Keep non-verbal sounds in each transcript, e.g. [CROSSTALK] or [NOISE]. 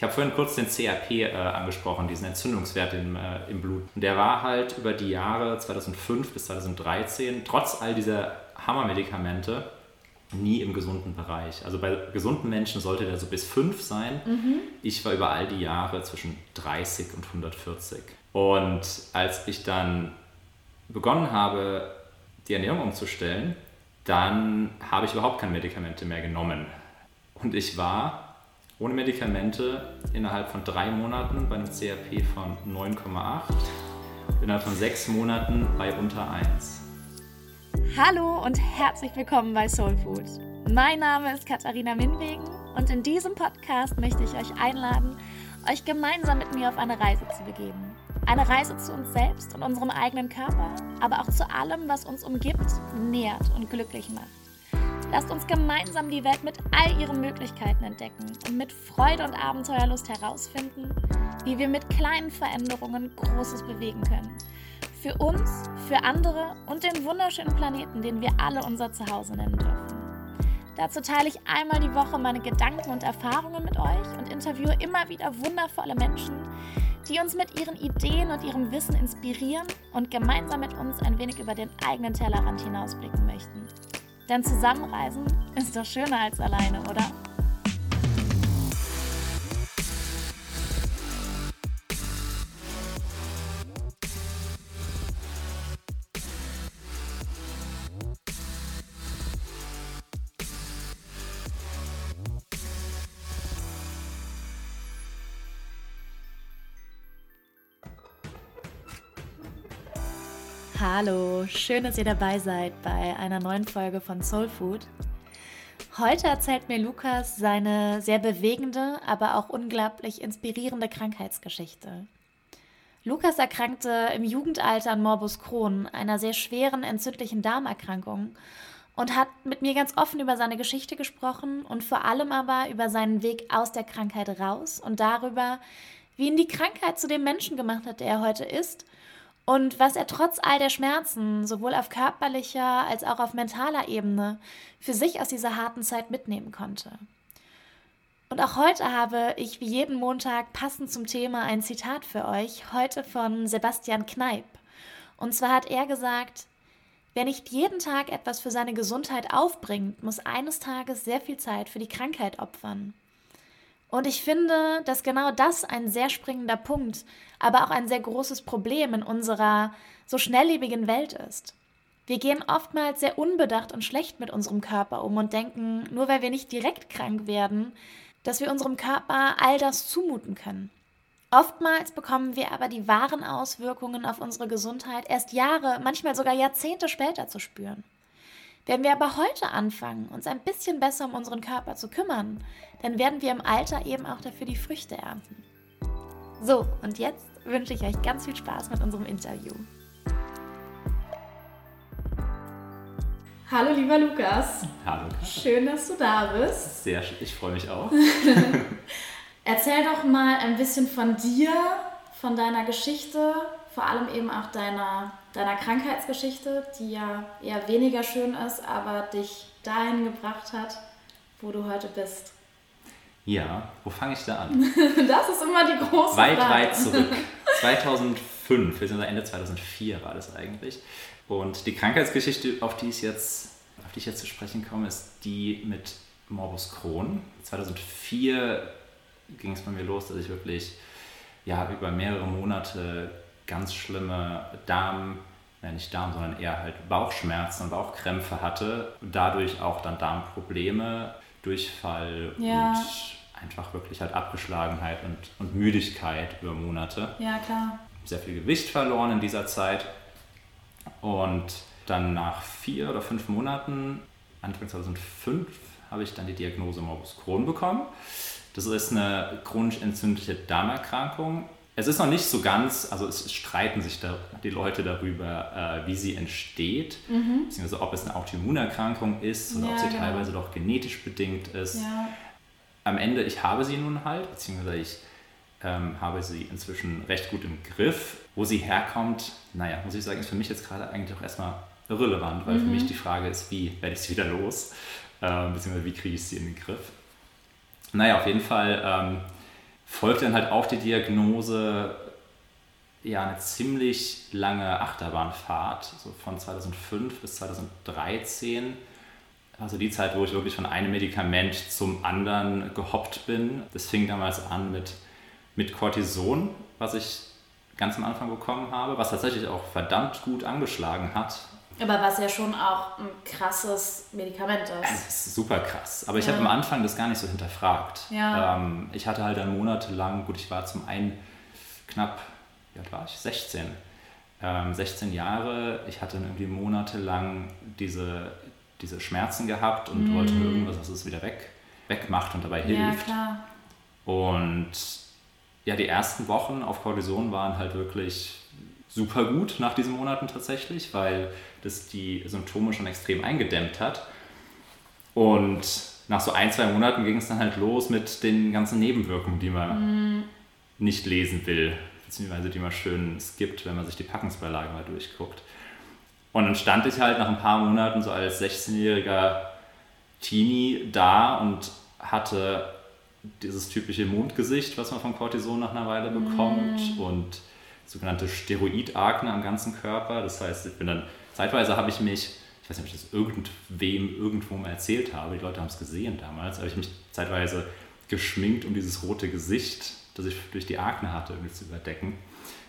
Ich habe vorhin kurz den CRP äh, angesprochen, diesen Entzündungswert im, äh, im Blut. Der war halt über die Jahre 2005 bis 2013, trotz all dieser Hammermedikamente, nie im gesunden Bereich. Also bei gesunden Menschen sollte der so bis 5 sein. Mhm. Ich war über all die Jahre zwischen 30 und 140. Und als ich dann begonnen habe, die Ernährung umzustellen, dann habe ich überhaupt keine Medikamente mehr genommen. Und ich war ohne Medikamente innerhalb von drei Monaten bei einem CRP von 9,8, innerhalb von sechs Monaten bei unter 1. Hallo und herzlich willkommen bei Soul Food. Mein Name ist Katharina Minwegen und in diesem Podcast möchte ich euch einladen, euch gemeinsam mit mir auf eine Reise zu begeben. Eine Reise zu uns selbst und unserem eigenen Körper, aber auch zu allem, was uns umgibt, nährt und glücklich macht. Lasst uns gemeinsam die Welt mit all ihren Möglichkeiten entdecken und mit Freude und Abenteuerlust herausfinden, wie wir mit kleinen Veränderungen Großes bewegen können. Für uns, für andere und den wunderschönen Planeten, den wir alle unser Zuhause nennen dürfen. Dazu teile ich einmal die Woche meine Gedanken und Erfahrungen mit euch und interviewe immer wieder wundervolle Menschen, die uns mit ihren Ideen und ihrem Wissen inspirieren und gemeinsam mit uns ein wenig über den eigenen Tellerrand hinausblicken möchten. Denn zusammenreisen ist doch schöner als alleine, oder? Hallo, schön, dass ihr dabei seid bei einer neuen Folge von Soul Food. Heute erzählt mir Lukas seine sehr bewegende, aber auch unglaublich inspirierende Krankheitsgeschichte. Lukas erkrankte im Jugendalter an Morbus Crohn, einer sehr schweren entzündlichen Darmerkrankung, und hat mit mir ganz offen über seine Geschichte gesprochen und vor allem aber über seinen Weg aus der Krankheit raus und darüber, wie ihn die Krankheit zu dem Menschen gemacht hat, der er heute ist und was er trotz all der Schmerzen, sowohl auf körperlicher als auch auf mentaler Ebene, für sich aus dieser harten Zeit mitnehmen konnte. Und auch heute habe ich wie jeden Montag passend zum Thema ein Zitat für euch, heute von Sebastian Kneip. Und zwar hat er gesagt, Wer nicht jeden Tag etwas für seine Gesundheit aufbringt, muss eines Tages sehr viel Zeit für die Krankheit opfern. Und ich finde, dass genau das ein sehr springender Punkt, aber auch ein sehr großes Problem in unserer so schnelllebigen Welt ist. Wir gehen oftmals sehr unbedacht und schlecht mit unserem Körper um und denken, nur weil wir nicht direkt krank werden, dass wir unserem Körper all das zumuten können. Oftmals bekommen wir aber die wahren Auswirkungen auf unsere Gesundheit erst Jahre, manchmal sogar Jahrzehnte später zu spüren. Wenn wir aber heute anfangen, uns ein bisschen besser um unseren Körper zu kümmern, dann werden wir im Alter eben auch dafür die Früchte ernten. So, und jetzt wünsche ich euch ganz viel Spaß mit unserem Interview. Hallo lieber Lukas. Hallo. Schön, dass du da bist. Sehr schön, ich freue mich auch. [LAUGHS] Erzähl doch mal ein bisschen von dir, von deiner Geschichte, vor allem eben auch deiner, deiner Krankheitsgeschichte, die ja eher weniger schön ist, aber dich dahin gebracht hat, wo du heute bist. Ja, wo fange ich da an? [LAUGHS] das ist immer die große weit, Frage. Weit, weit zurück. [LAUGHS] 2005, wir sind Ende 2004 war das eigentlich. Und die Krankheitsgeschichte, auf die ich jetzt, auf die ich jetzt zu sprechen komme, ist die mit Morbus Crohn. 2004 ging es bei mir los, dass ich wirklich ja, über mehrere Monate ganz schlimme Darm, ja nicht Darm, sondern eher halt Bauchschmerzen und Bauchkrämpfe hatte. Dadurch auch dann Darmprobleme, Durchfall ja. und einfach wirklich halt Abgeschlagenheit und, und Müdigkeit über Monate. Ja, klar. Sehr viel Gewicht verloren in dieser Zeit. Und dann nach vier oder fünf Monaten, Anfang 2005, habe ich dann die Diagnose Morbus Crohn bekommen. Das ist eine chronisch entzündliche Darmerkrankung. Es ist noch nicht so ganz, also es streiten sich da die Leute darüber, äh, wie sie entsteht, mhm. beziehungsweise ob es eine Autoimmunerkrankung ist oder ja, ob sie genau. teilweise doch genetisch bedingt ist. Ja am Ende, ich habe sie nun halt, beziehungsweise ich ähm, habe sie inzwischen recht gut im Griff. Wo sie herkommt, naja, muss ich sagen, ist für mich jetzt gerade eigentlich auch erstmal irrelevant, weil mhm. für mich die Frage ist, wie werde ich sie wieder los, ähm, beziehungsweise wie kriege ich sie in den Griff. Naja, auf jeden Fall, ähm, folgte dann halt auch die Diagnose ja eine ziemlich lange Achterbahnfahrt, so von 2005 bis 2013. Also die Zeit, wo ich wirklich von einem Medikament zum anderen gehoppt bin. Das fing damals an mit, mit Cortison, was ich ganz am Anfang bekommen habe, was tatsächlich auch verdammt gut angeschlagen hat. Aber was ja schon auch ein krasses Medikament ist. Es ist super krass. Aber ich ja. habe am Anfang das gar nicht so hinterfragt. Ja. Ähm, ich hatte halt dann monatelang, gut, ich war zum einen knapp wie alt war ich? 16. Ähm, 16 Jahre. Ich hatte dann irgendwie monatelang diese, diese Schmerzen gehabt und mm. wollte irgendwas, was es wieder weg, wegmacht und dabei hilft. Ja, klar. Und ja, die ersten Wochen auf Cortison waren halt wirklich super gut nach diesen Monaten tatsächlich, weil das die Symptome schon extrem eingedämmt hat. Und nach so ein, zwei Monaten ging es dann halt los mit den ganzen Nebenwirkungen, die man mm. nicht lesen will beziehungsweise die man schön skippt, wenn man sich die Packungsbeilage mal durchguckt. Und dann stand ich halt nach ein paar Monaten so als 16-jähriger Teenie da und hatte dieses typische Mondgesicht, was man vom Cortison nach einer Weile bekommt mm. und sogenannte Steroidakne am ganzen Körper. Das heißt, ich bin dann, zeitweise habe ich mich, ich weiß nicht, ob ich das irgendwem irgendwo mal erzählt habe, die Leute haben es gesehen damals, habe ich mich zeitweise geschminkt um dieses rote Gesicht das ich durch die Akne hatte, irgendwie zu überdecken.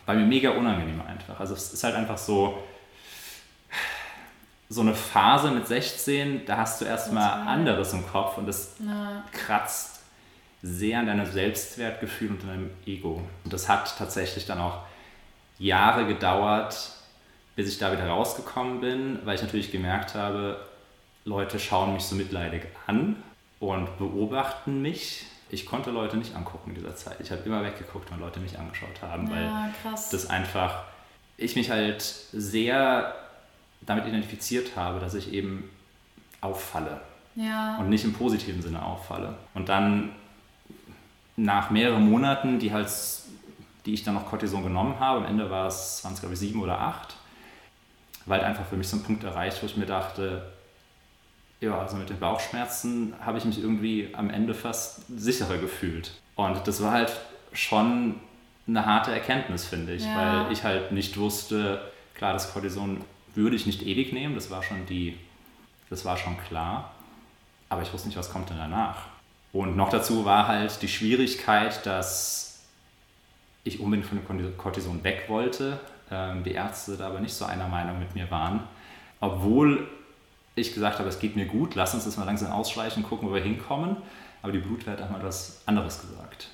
War mir mega unangenehm einfach. Also es ist halt einfach so, so eine Phase mit 16, da hast du erstmal anderes im Kopf und das ja. kratzt sehr an deinem Selbstwertgefühl und deinem Ego. Und das hat tatsächlich dann auch Jahre gedauert, bis ich da wieder rausgekommen bin, weil ich natürlich gemerkt habe, Leute schauen mich so mitleidig an und beobachten mich ich konnte Leute nicht angucken in dieser Zeit. Ich habe immer weggeguckt, wenn Leute mich angeschaut haben, ja, weil krass. das einfach, ich mich halt sehr damit identifiziert habe, dass ich eben auffalle. Ja. Und nicht im positiven Sinne auffalle. Und dann nach mehreren Monaten, die halt, die ich dann noch Cortison genommen habe, am Ende war es, waren es glaube ich sieben oder acht, war halt einfach für mich so ein Punkt erreicht, wo ich mir dachte, ja, also mit den Bauchschmerzen habe ich mich irgendwie am Ende fast sicherer gefühlt. Und das war halt schon eine harte Erkenntnis, finde ich, ja. weil ich halt nicht wusste, klar, das Cortison würde ich nicht ewig nehmen, das war schon die, das war schon klar, aber ich wusste nicht, was kommt denn danach. Und noch dazu war halt die Schwierigkeit, dass ich unbedingt von dem Cortison weg wollte, ähm, die Ärzte da aber nicht so einer Meinung mit mir waren, obwohl ich gesagt habe, es geht mir gut, lass uns das mal langsam ausschleichen, gucken, wo wir hinkommen. Aber die Blutwerte haben etwas anderes gesagt.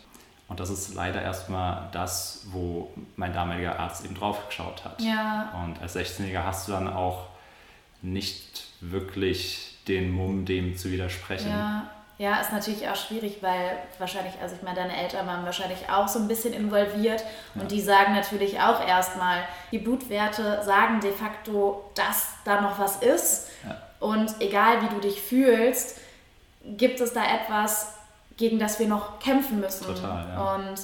Und das ist leider erstmal das, wo mein damaliger Arzt eben drauf geschaut hat. Ja. Und als 16-Jähriger hast du dann auch nicht wirklich den Mumm, dem zu widersprechen. Ja. Ja, ist natürlich auch schwierig, weil wahrscheinlich, also ich meine, deine Eltern waren wahrscheinlich auch so ein bisschen involviert und ja. die sagen natürlich auch erstmal, die Blutwerte sagen de facto, dass da noch was ist. Ja. Und egal wie du dich fühlst, gibt es da etwas, gegen das wir noch kämpfen müssen. Total, ja. Und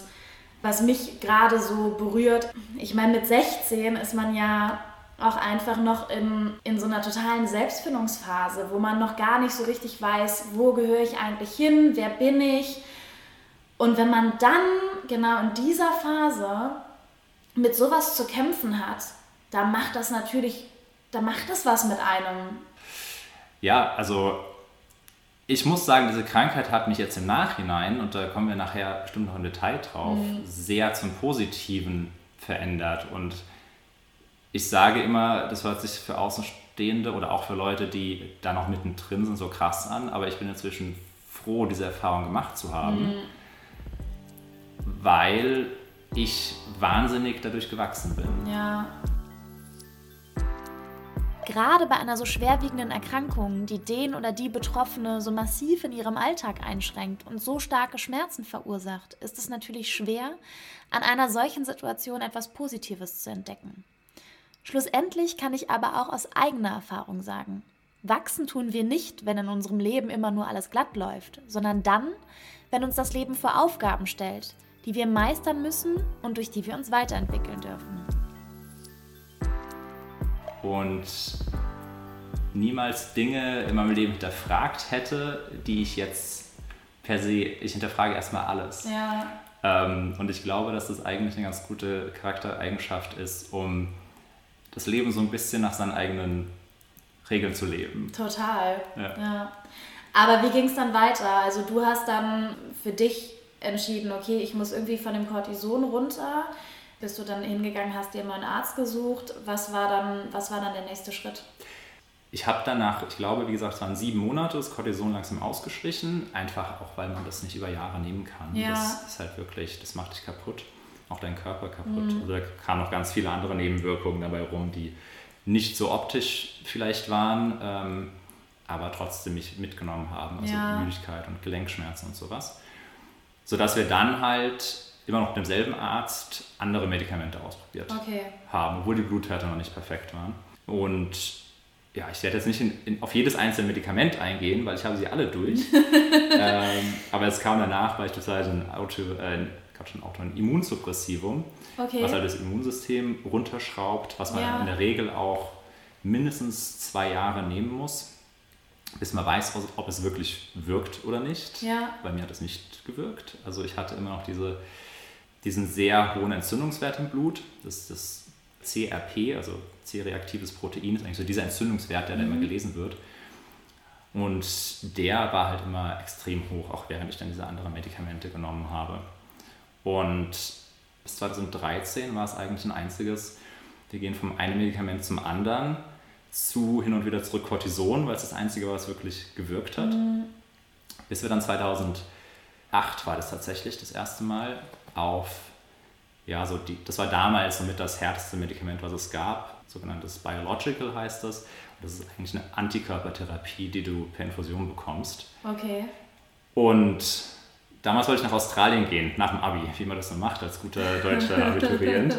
was mich gerade so berührt, ich meine, mit 16 ist man ja auch einfach noch in, in so einer totalen Selbstfindungsphase, wo man noch gar nicht so richtig weiß, wo gehöre ich eigentlich hin, wer bin ich. Und wenn man dann genau in dieser Phase mit sowas zu kämpfen hat, da macht das natürlich, da macht das was mit einem. Ja, also ich muss sagen, diese Krankheit hat mich jetzt im Nachhinein, und da kommen wir nachher bestimmt noch im Detail drauf, mhm. sehr zum Positiven verändert. Und ich sage immer, das hört sich für Außenstehende oder auch für Leute, die da noch mittendrin sind, so krass an, aber ich bin inzwischen froh, diese Erfahrung gemacht zu haben, mhm. weil ich wahnsinnig dadurch gewachsen bin. Ja. Gerade bei einer so schwerwiegenden Erkrankung, die den oder die Betroffene so massiv in ihrem Alltag einschränkt und so starke Schmerzen verursacht, ist es natürlich schwer, an einer solchen Situation etwas Positives zu entdecken. Schlussendlich kann ich aber auch aus eigener Erfahrung sagen, wachsen tun wir nicht, wenn in unserem Leben immer nur alles glatt läuft, sondern dann, wenn uns das Leben vor Aufgaben stellt, die wir meistern müssen und durch die wir uns weiterentwickeln dürfen und niemals Dinge in meinem Leben hinterfragt hätte, die ich jetzt per se, ich hinterfrage erstmal alles. Ja. Ähm, und ich glaube, dass das eigentlich eine ganz gute Charaktereigenschaft ist, um das Leben so ein bisschen nach seinen eigenen Regeln zu leben. Total. Ja. ja. Aber wie ging es dann weiter? Also du hast dann für dich entschieden, okay, ich muss irgendwie von dem Cortison runter. Bist du dann hingegangen, hast dir einen neuen Arzt gesucht? Was war dann, was war dann der nächste Schritt? Ich habe danach, ich glaube, wie gesagt, es waren sieben Monate, das Cortison langsam ausgeschlichen, einfach auch, weil man das nicht über Jahre nehmen kann. Ja. Das ist halt wirklich, das macht dich kaputt, auch deinen Körper kaputt. Mhm. Also da kamen noch ganz viele andere Nebenwirkungen dabei rum, die nicht so optisch vielleicht waren, ähm, aber trotzdem mich mitgenommen haben, also ja. Müdigkeit und Gelenkschmerzen und sowas. Sodass wir dann halt immer noch mit demselben Arzt andere Medikamente ausprobiert okay. haben, obwohl die Blutwerte noch nicht perfekt waren. Und ja, ich werde jetzt nicht in, in, auf jedes einzelne Medikament eingehen, weil ich habe sie alle durch. [LAUGHS] ähm, aber es kam danach beispielsweise ein, Auto, äh, schon Auto, ein Immunsuppressivum, okay. was halt das Immunsystem runterschraubt, was man ja. in der Regel auch mindestens zwei Jahre nehmen muss, bis man weiß, ob es wirklich wirkt oder nicht. Ja. Bei mir hat es nicht gewirkt. Also ich hatte immer noch diese, diesen sehr hohen Entzündungswert im Blut. Das ist das CRP, also C-reaktives Protein, ist eigentlich so dieser Entzündungswert, der mhm. da immer mhm. gelesen wird. Und der war halt immer extrem hoch, auch während ich dann diese anderen Medikamente genommen habe. Und bis 2013 war es eigentlich ein einziges, wir gehen vom einen Medikament zum anderen zu hin und wieder zurück Cortison, weil es das einzige war, was wirklich gewirkt hat. Mhm. Bis wir dann 2008 war das tatsächlich das erste Mal auf ja, so die, das war damals somit das härteste Medikament, was es gab, sogenanntes Biological heißt das. Das ist eigentlich eine Antikörpertherapie, die du per Infusion bekommst. Okay. Und damals wollte ich nach Australien gehen, nach dem Abi, wie man das so macht als guter deutscher [LAUGHS] Abiturient.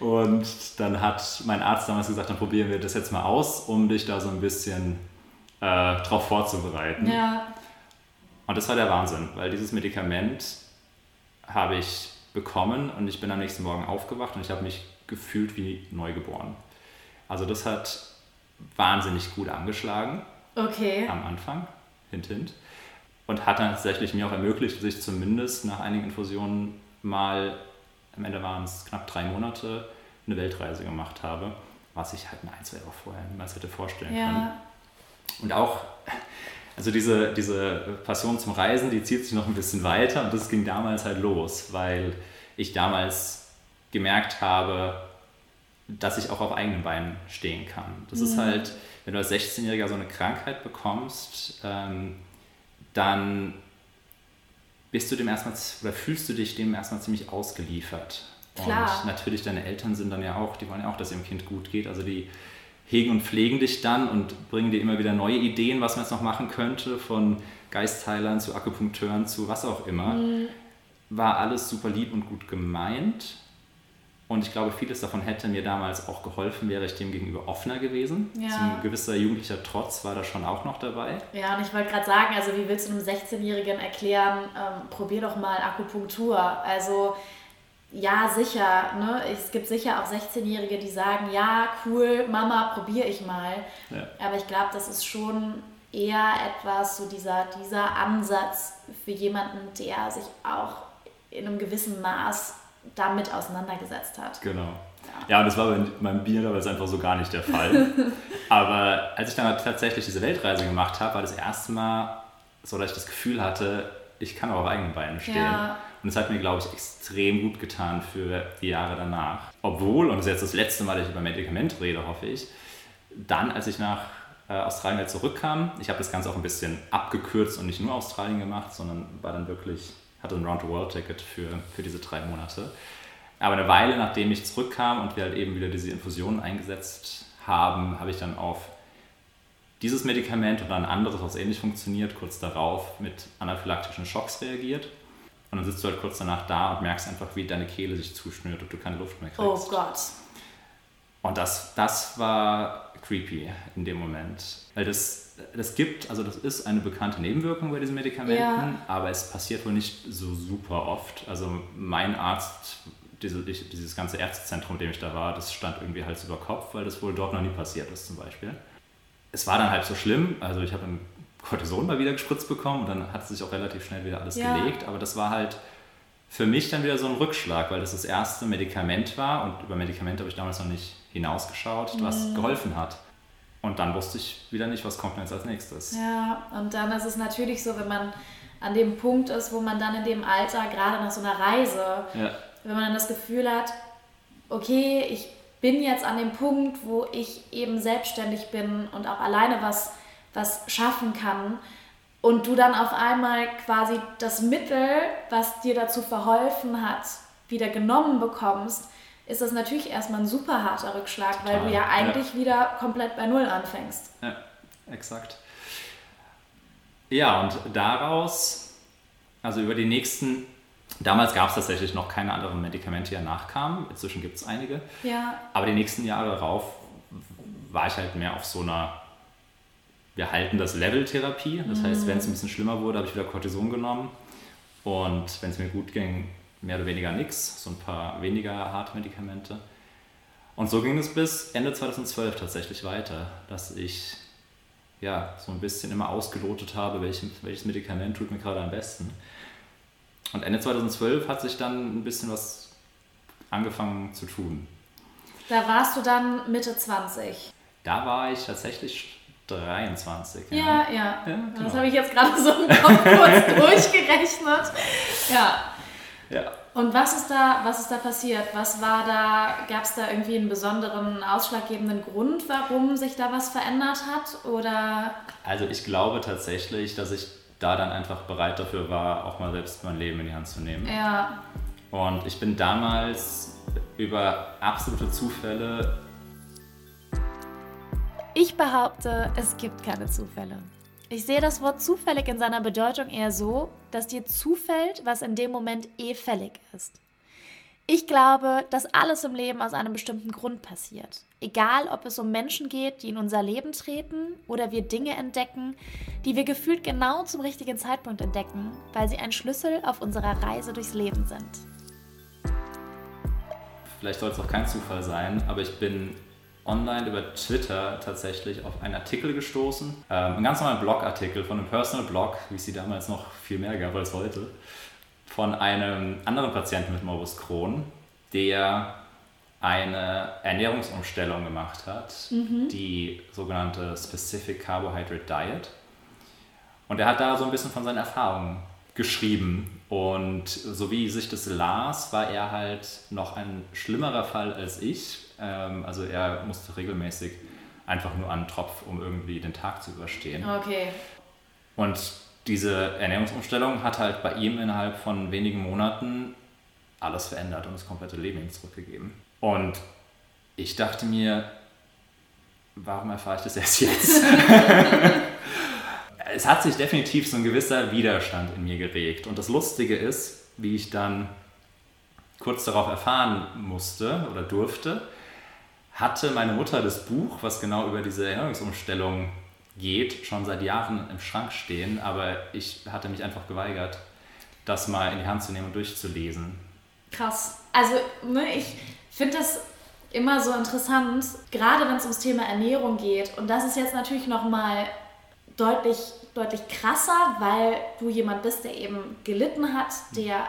Und dann hat mein Arzt damals gesagt, dann probieren wir das jetzt mal aus, um dich da so ein bisschen äh, drauf vorzubereiten. Ja. Und das war der Wahnsinn, weil dieses Medikament habe ich bekommen und ich bin am nächsten Morgen aufgewacht und ich habe mich gefühlt wie neugeboren. Also das hat wahnsinnig gut angeschlagen. Okay. Am Anfang, hint, hint. Und hat dann tatsächlich mir auch ermöglicht, dass ich zumindest nach einigen Infusionen mal, am Ende waren es knapp drei Monate, eine Weltreise gemacht habe, was ich halt ein, zwei Jahre vorher niemals hätte vorstellen ja. können. Und auch also diese, diese Passion zum Reisen, die zieht sich noch ein bisschen weiter und das ging damals halt los, weil ich damals gemerkt habe, dass ich auch auf eigenen Beinen stehen kann. Das mhm. ist halt, wenn du als 16-Jähriger so eine Krankheit bekommst, ähm, dann bist du dem erstmal oder fühlst du dich dem erstmal ziemlich ausgeliefert. Klar. Und natürlich deine Eltern sind dann ja auch, die wollen ja auch, dass ihrem Kind gut geht. Also die hegen und pflegen dich dann und bringen dir immer wieder neue Ideen, was man jetzt noch machen könnte, von Geistheilern zu Akupunkteuren zu was auch immer. Mhm. War alles super lieb und gut gemeint. Und ich glaube, vieles davon hätte mir damals auch geholfen, wäre ich dem gegenüber offener gewesen. Ja. So ein gewisser jugendlicher Trotz war da schon auch noch dabei. Ja, und ich wollte gerade sagen, also wie willst du einem 16-Jährigen erklären, ähm, probier doch mal Akupunktur. Also ja, sicher. Ne? Es gibt sicher auch 16-Jährige, die sagen, ja, cool, Mama, probiere ich mal. Ja. Aber ich glaube, das ist schon eher etwas, so dieser, dieser Ansatz für jemanden, der sich auch in einem gewissen Maß damit auseinandergesetzt hat. Genau. Ja, und das war bei meinem Bier damals einfach so gar nicht der Fall. [LAUGHS] Aber als ich dann halt tatsächlich diese Weltreise gemacht habe, war das erste Mal so, dass ich das Gefühl hatte, ich kann auch auf eigenen Beinen stehen. Ja. Und es hat mir, glaube ich, extrem gut getan für die Jahre danach. Obwohl, und das ist jetzt das letzte Mal, dass ich über Medikament rede, hoffe ich, dann, als ich nach äh, Australien wieder zurückkam, ich habe das Ganze auch ein bisschen abgekürzt und nicht nur Australien gemacht, sondern war dann wirklich, hatte ein Round-the-World-Ticket für, für diese drei Monate. Aber eine Weile, nachdem ich zurückkam und wir halt eben wieder diese Infusionen eingesetzt haben, habe ich dann auf dieses Medikament oder ein anderes, was ähnlich funktioniert, kurz darauf mit anaphylaktischen Schocks reagiert. Und dann sitzt du halt kurz danach da und merkst einfach, wie deine Kehle sich zuschnürt und du keine Luft mehr kriegst. Oh Gott. Und das, das war creepy in dem Moment. Weil das, das gibt, also das ist eine bekannte Nebenwirkung bei diesen Medikamenten, ja. aber es passiert wohl nicht so super oft. Also mein Arzt, diese, dieses ganze Ärztezentrum, in dem ich da war, das stand irgendwie Hals über Kopf, weil das wohl dort noch nie passiert ist zum Beispiel. Es war dann halt so schlimm, also ich habe Cortison mal wieder gespritzt bekommen und dann hat sich auch relativ schnell wieder alles ja. gelegt. Aber das war halt für mich dann wieder so ein Rückschlag, weil das das erste Medikament war und über Medikamente habe ich damals noch nicht hinausgeschaut, was mhm. geholfen hat. Und dann wusste ich wieder nicht, was kommt jetzt als nächstes. Ja, und dann ist es natürlich so, wenn man an dem Punkt ist, wo man dann in dem Alter, gerade nach so einer Reise, ja. wenn man dann das Gefühl hat, okay, ich bin jetzt an dem Punkt, wo ich eben selbstständig bin und auch alleine was, was schaffen kann und du dann auf einmal quasi das Mittel, was dir dazu verholfen hat, wieder genommen bekommst, ist das natürlich erstmal ein super harter Rückschlag, Total. weil du ja eigentlich ja. wieder komplett bei Null anfängst. Ja, exakt. Ja, und daraus, also über die nächsten, damals gab es tatsächlich noch keine anderen Medikamente, die ja nachkamen, inzwischen gibt es einige. Ja. Aber die nächsten Jahre darauf war ich halt mehr auf so einer wir halten das Level-Therapie. Das mhm. heißt, wenn es ein bisschen schlimmer wurde, habe ich wieder Cortison genommen. Und wenn es mir gut ging, mehr oder weniger nichts, so ein paar weniger harte Medikamente. Und so ging es bis Ende 2012 tatsächlich weiter, dass ich ja so ein bisschen immer ausgelotet habe, welches, welches Medikament tut mir gerade am besten. Und Ende 2012 hat sich dann ein bisschen was angefangen zu tun. Da warst du dann Mitte 20. Da war ich tatsächlich 23. Ja, ja. ja. ja genau. Das habe ich jetzt gerade so im Kopf kurz [LAUGHS] durchgerechnet. Ja. Ja. Und was ist da, was ist da passiert? Was war da, gab es da irgendwie einen besonderen ausschlaggebenden Grund, warum sich da was verändert hat? Oder? Also ich glaube tatsächlich, dass ich da dann einfach bereit dafür war, auch mal selbst mein Leben in die Hand zu nehmen. Ja. Und ich bin damals über absolute Zufälle ich behaupte, es gibt keine Zufälle. Ich sehe das Wort zufällig in seiner Bedeutung eher so, dass dir zufällt, was in dem Moment eh fällig ist. Ich glaube, dass alles im Leben aus einem bestimmten Grund passiert. Egal, ob es um Menschen geht, die in unser Leben treten, oder wir Dinge entdecken, die wir gefühlt genau zum richtigen Zeitpunkt entdecken, weil sie ein Schlüssel auf unserer Reise durchs Leben sind. Vielleicht soll es auch kein Zufall sein, aber ich bin online über Twitter tatsächlich auf einen Artikel gestoßen. Ähm, ein ganz normaler Blogartikel von einem Personal Blog, wie es sie damals noch viel mehr gab als heute, von einem anderen Patienten mit Morbus Crohn, der eine Ernährungsumstellung gemacht hat, mhm. die sogenannte Specific Carbohydrate Diet. Und er hat da so ein bisschen von seinen Erfahrungen geschrieben. Und so wie sich das las, war er halt noch ein schlimmerer Fall als ich, ähm, also er musste regelmäßig einfach nur an den Tropf, um irgendwie den Tag zu überstehen. Okay. Und diese Ernährungsumstellung hat halt bei ihm innerhalb von wenigen Monaten alles verändert und das komplette Leben ihm zurückgegeben. Und ich dachte mir, warum erfahre ich das erst jetzt? [LAUGHS] es hat sich definitiv so ein gewisser Widerstand in mir geregt. Und das Lustige ist, wie ich dann kurz darauf erfahren musste oder durfte, hatte meine Mutter das Buch, was genau über diese Ernährungsumstellung geht, schon seit Jahren im Schrank stehen, aber ich hatte mich einfach geweigert, das mal in die Hand zu nehmen und durchzulesen. Krass. Also, ne, ich finde das immer so interessant, gerade wenn es ums Thema Ernährung geht. Und das ist jetzt natürlich nochmal deutlich, deutlich krasser, weil du jemand bist, der eben gelitten hat, der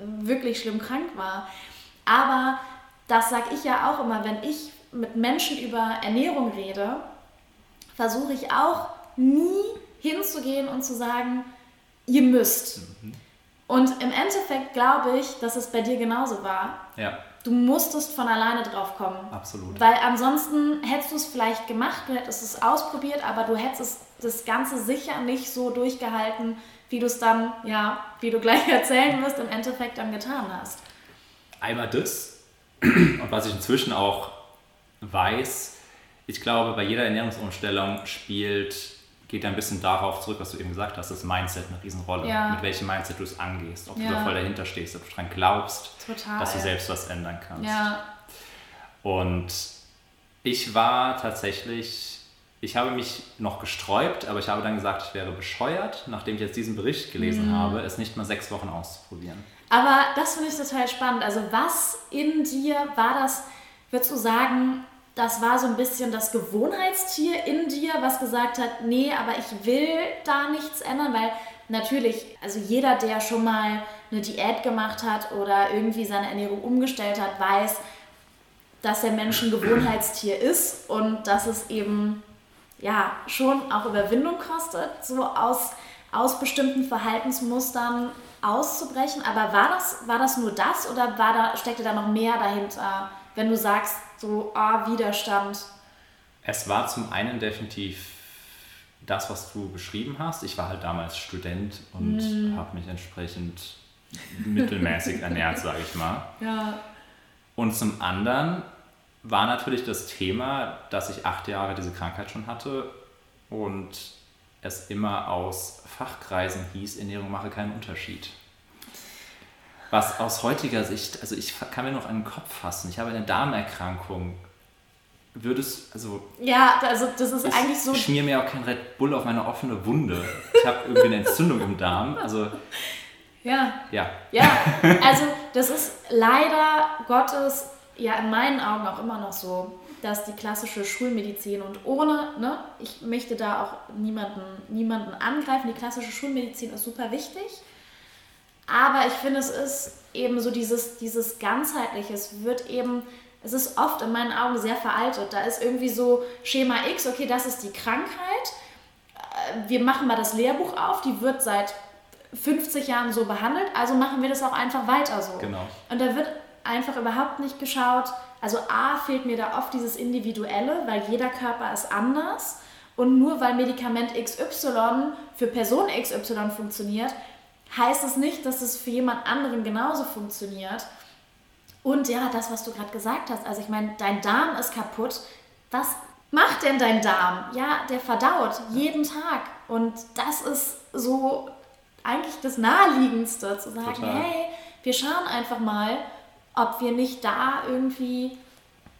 wirklich schlimm krank war. Aber das sage ich ja auch immer, wenn ich mit Menschen über Ernährung rede, versuche ich auch nie hinzugehen und zu sagen, ihr müsst. Mhm. Und im Endeffekt glaube ich, dass es bei dir genauso war. Ja. Du musstest von alleine drauf kommen. Absolut. Weil ansonsten hättest du es vielleicht gemacht, du hättest es ausprobiert, aber du hättest das Ganze sicher nicht so durchgehalten, wie du es dann, ja, wie du gleich [LAUGHS] erzählen wirst, im Endeffekt dann getan hast. Einmal das. Und was ich inzwischen auch weiß, ich glaube, bei jeder Ernährungsumstellung spielt, geht ein bisschen darauf zurück, was du eben gesagt hast, das Mindset eine Riesenrolle. Ja. Mit welchem Mindset du es angehst, ob ja. du da voll dahinter stehst, ob du dran glaubst, Total. dass du selbst was ändern kannst. Ja. Und ich war tatsächlich, ich habe mich noch gesträubt, aber ich habe dann gesagt, ich wäre bescheuert, nachdem ich jetzt diesen Bericht gelesen mhm. habe, es nicht mal sechs Wochen auszuprobieren. Aber das finde ich total spannend. Also was in dir war das, Würdest du sagen, das war so ein bisschen das Gewohnheitstier in dir, was gesagt hat, nee, aber ich will da nichts ändern, weil natürlich, also jeder, der schon mal eine Diät gemacht hat oder irgendwie seine Ernährung umgestellt hat, weiß, dass der Mensch ein Gewohnheitstier ist und dass es eben ja schon auch Überwindung kostet, so aus, aus bestimmten Verhaltensmustern auszubrechen. Aber war das, war das nur das oder war da, steckte da noch mehr dahinter, wenn du sagst, so ah, Widerstand? Es war zum einen definitiv das, was du beschrieben hast. Ich war halt damals Student und mm. habe mich entsprechend mittelmäßig ernährt, sage ich mal. [LAUGHS] Ja. Und zum anderen war natürlich das Thema, dass ich acht Jahre diese Krankheit schon hatte und es immer aus Fachkreisen hieß, Ernährung mache keinen Unterschied. Was aus heutiger Sicht, also ich kann mir noch an den Kopf fassen, ich habe eine Darmerkrankung. Würdest, also. Ja, also das ist eigentlich so. Ich schmier mir auch kein Red Bull auf meine offene Wunde. Ich habe irgendwie eine Entzündung im Darm. Also. Ja. Ja. Ja, also das ist leider Gottes ja in meinen Augen auch immer noch so, dass die klassische Schulmedizin und ohne, ne, ich möchte da auch niemanden, niemanden angreifen, die klassische Schulmedizin ist super wichtig, aber ich finde, es ist eben so dieses, dieses ganzheitliche, es wird eben, es ist oft in meinen Augen sehr veraltet, da ist irgendwie so Schema X, okay, das ist die Krankheit, äh, wir machen mal das Lehrbuch auf, die wird seit 50 Jahren so behandelt, also machen wir das auch einfach weiter so. Genau. Und da wird einfach überhaupt nicht geschaut. Also A fehlt mir da oft dieses Individuelle, weil jeder Körper ist anders. Und nur weil Medikament XY für Person XY funktioniert, heißt es nicht, dass es für jemand anderen genauso funktioniert. Und ja, das, was du gerade gesagt hast, also ich meine, dein Darm ist kaputt. Was macht denn dein Darm? Ja, der verdaut jeden Tag. Und das ist so eigentlich das Naheliegendste, zu sagen, Total. hey, wir schauen einfach mal, ob wir nicht da irgendwie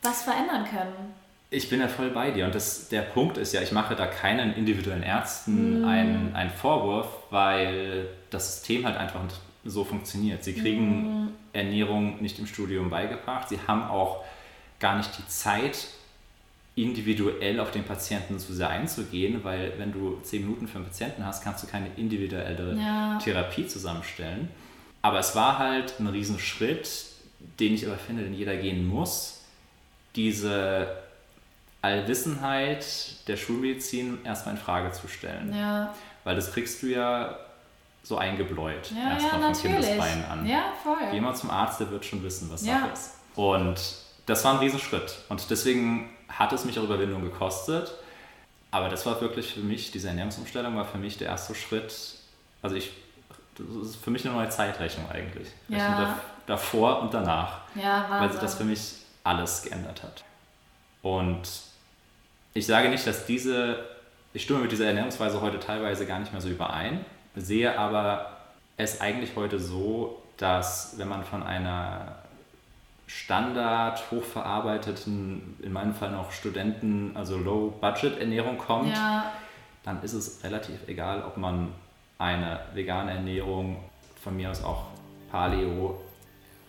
was verändern können. Ich bin ja voll bei dir und das, der Punkt ist ja, ich mache da keinen individuellen Ärzten mm. einen, einen Vorwurf, weil das System halt einfach so funktioniert. Sie kriegen mm. Ernährung nicht im Studium beigebracht, sie haben auch gar nicht die Zeit, individuell auf den Patienten zu sehr einzugehen, weil wenn du zehn Minuten für einen Patienten hast, kannst du keine individuelle ja. Therapie zusammenstellen. Aber es war halt ein Riesenschritt, den ich aber finde, den jeder gehen muss, diese Allwissenheit der Schulmedizin erstmal in Frage zu stellen. Ja. Weil das kriegst du ja so eingebläut. Ja, erstmal ja, von Kindesbeinen an. Ja, voll. Geh mal zum Arzt, der wird schon wissen, was ja. Sache ist. Und das war ein Riesenschritt. Und deswegen hat es mich auch Überwindung gekostet. Aber das war wirklich für mich, diese Ernährungsumstellung war für mich der erste Schritt. Also ich, das ist für mich eine neue Zeitrechnung eigentlich. Ja davor und danach. Ja, weil sich das für mich alles geändert hat. Und ich sage nicht, dass diese, ich stimme mit dieser Ernährungsweise heute teilweise gar nicht mehr so überein, sehe aber es eigentlich heute so, dass wenn man von einer Standard, hochverarbeiteten, in meinem Fall noch Studenten, also Low-Budget-Ernährung kommt, ja. dann ist es relativ egal, ob man eine vegane Ernährung, von mir aus auch Paleo,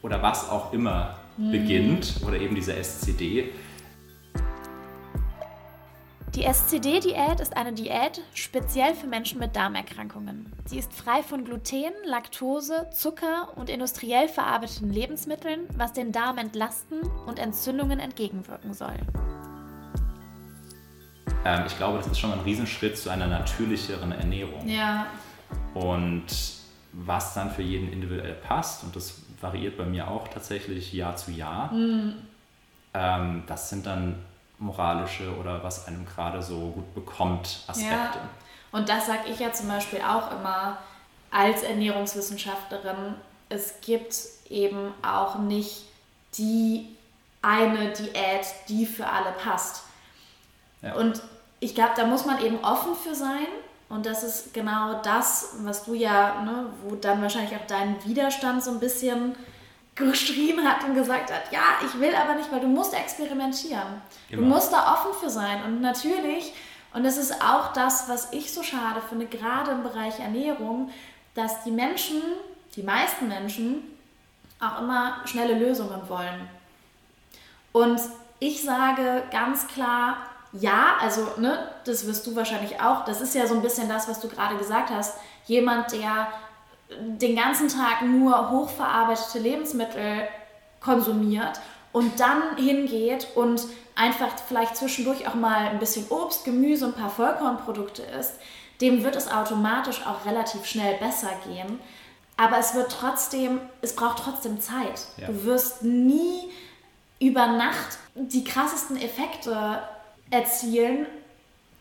oder was auch immer mhm. beginnt oder eben diese SCD. Die SCD-Diät ist eine Diät speziell für Menschen mit Darmerkrankungen. Sie ist frei von Gluten, Laktose, Zucker und industriell verarbeiteten Lebensmitteln, was den Darm entlasten und Entzündungen entgegenwirken soll. Ähm, ich glaube, das ist schon ein Riesenschritt zu einer natürlicheren Ernährung. Ja. Und was dann für jeden individuell passt, und das variiert bei mir auch tatsächlich Jahr zu Jahr. Mhm. Ähm, das sind dann moralische oder was einem gerade so gut bekommt Aspekte. Ja. Und das sage ich ja zum Beispiel auch immer als Ernährungswissenschaftlerin. Es gibt eben auch nicht die eine Diät, die für alle passt. Ja. Und ich glaube, da muss man eben offen für sein. Und das ist genau das, was du ja, ne, wo dann wahrscheinlich auch dein Widerstand so ein bisschen geschrien hat und gesagt hat, ja, ich will aber nicht, weil du musst experimentieren. Genau. Du musst da offen für sein. Und natürlich, und das ist auch das, was ich so schade finde, gerade im Bereich Ernährung, dass die Menschen, die meisten Menschen, auch immer schnelle Lösungen wollen. Und ich sage ganz klar, ja, also, ne, das wirst du wahrscheinlich auch. Das ist ja so ein bisschen das, was du gerade gesagt hast. Jemand, der den ganzen Tag nur hochverarbeitete Lebensmittel konsumiert und dann hingeht und einfach vielleicht zwischendurch auch mal ein bisschen Obst, Gemüse, ein paar Vollkornprodukte isst, dem wird es automatisch auch relativ schnell besser gehen. Aber es wird trotzdem, es braucht trotzdem Zeit. Ja. Du wirst nie über Nacht die krassesten Effekte erzielen.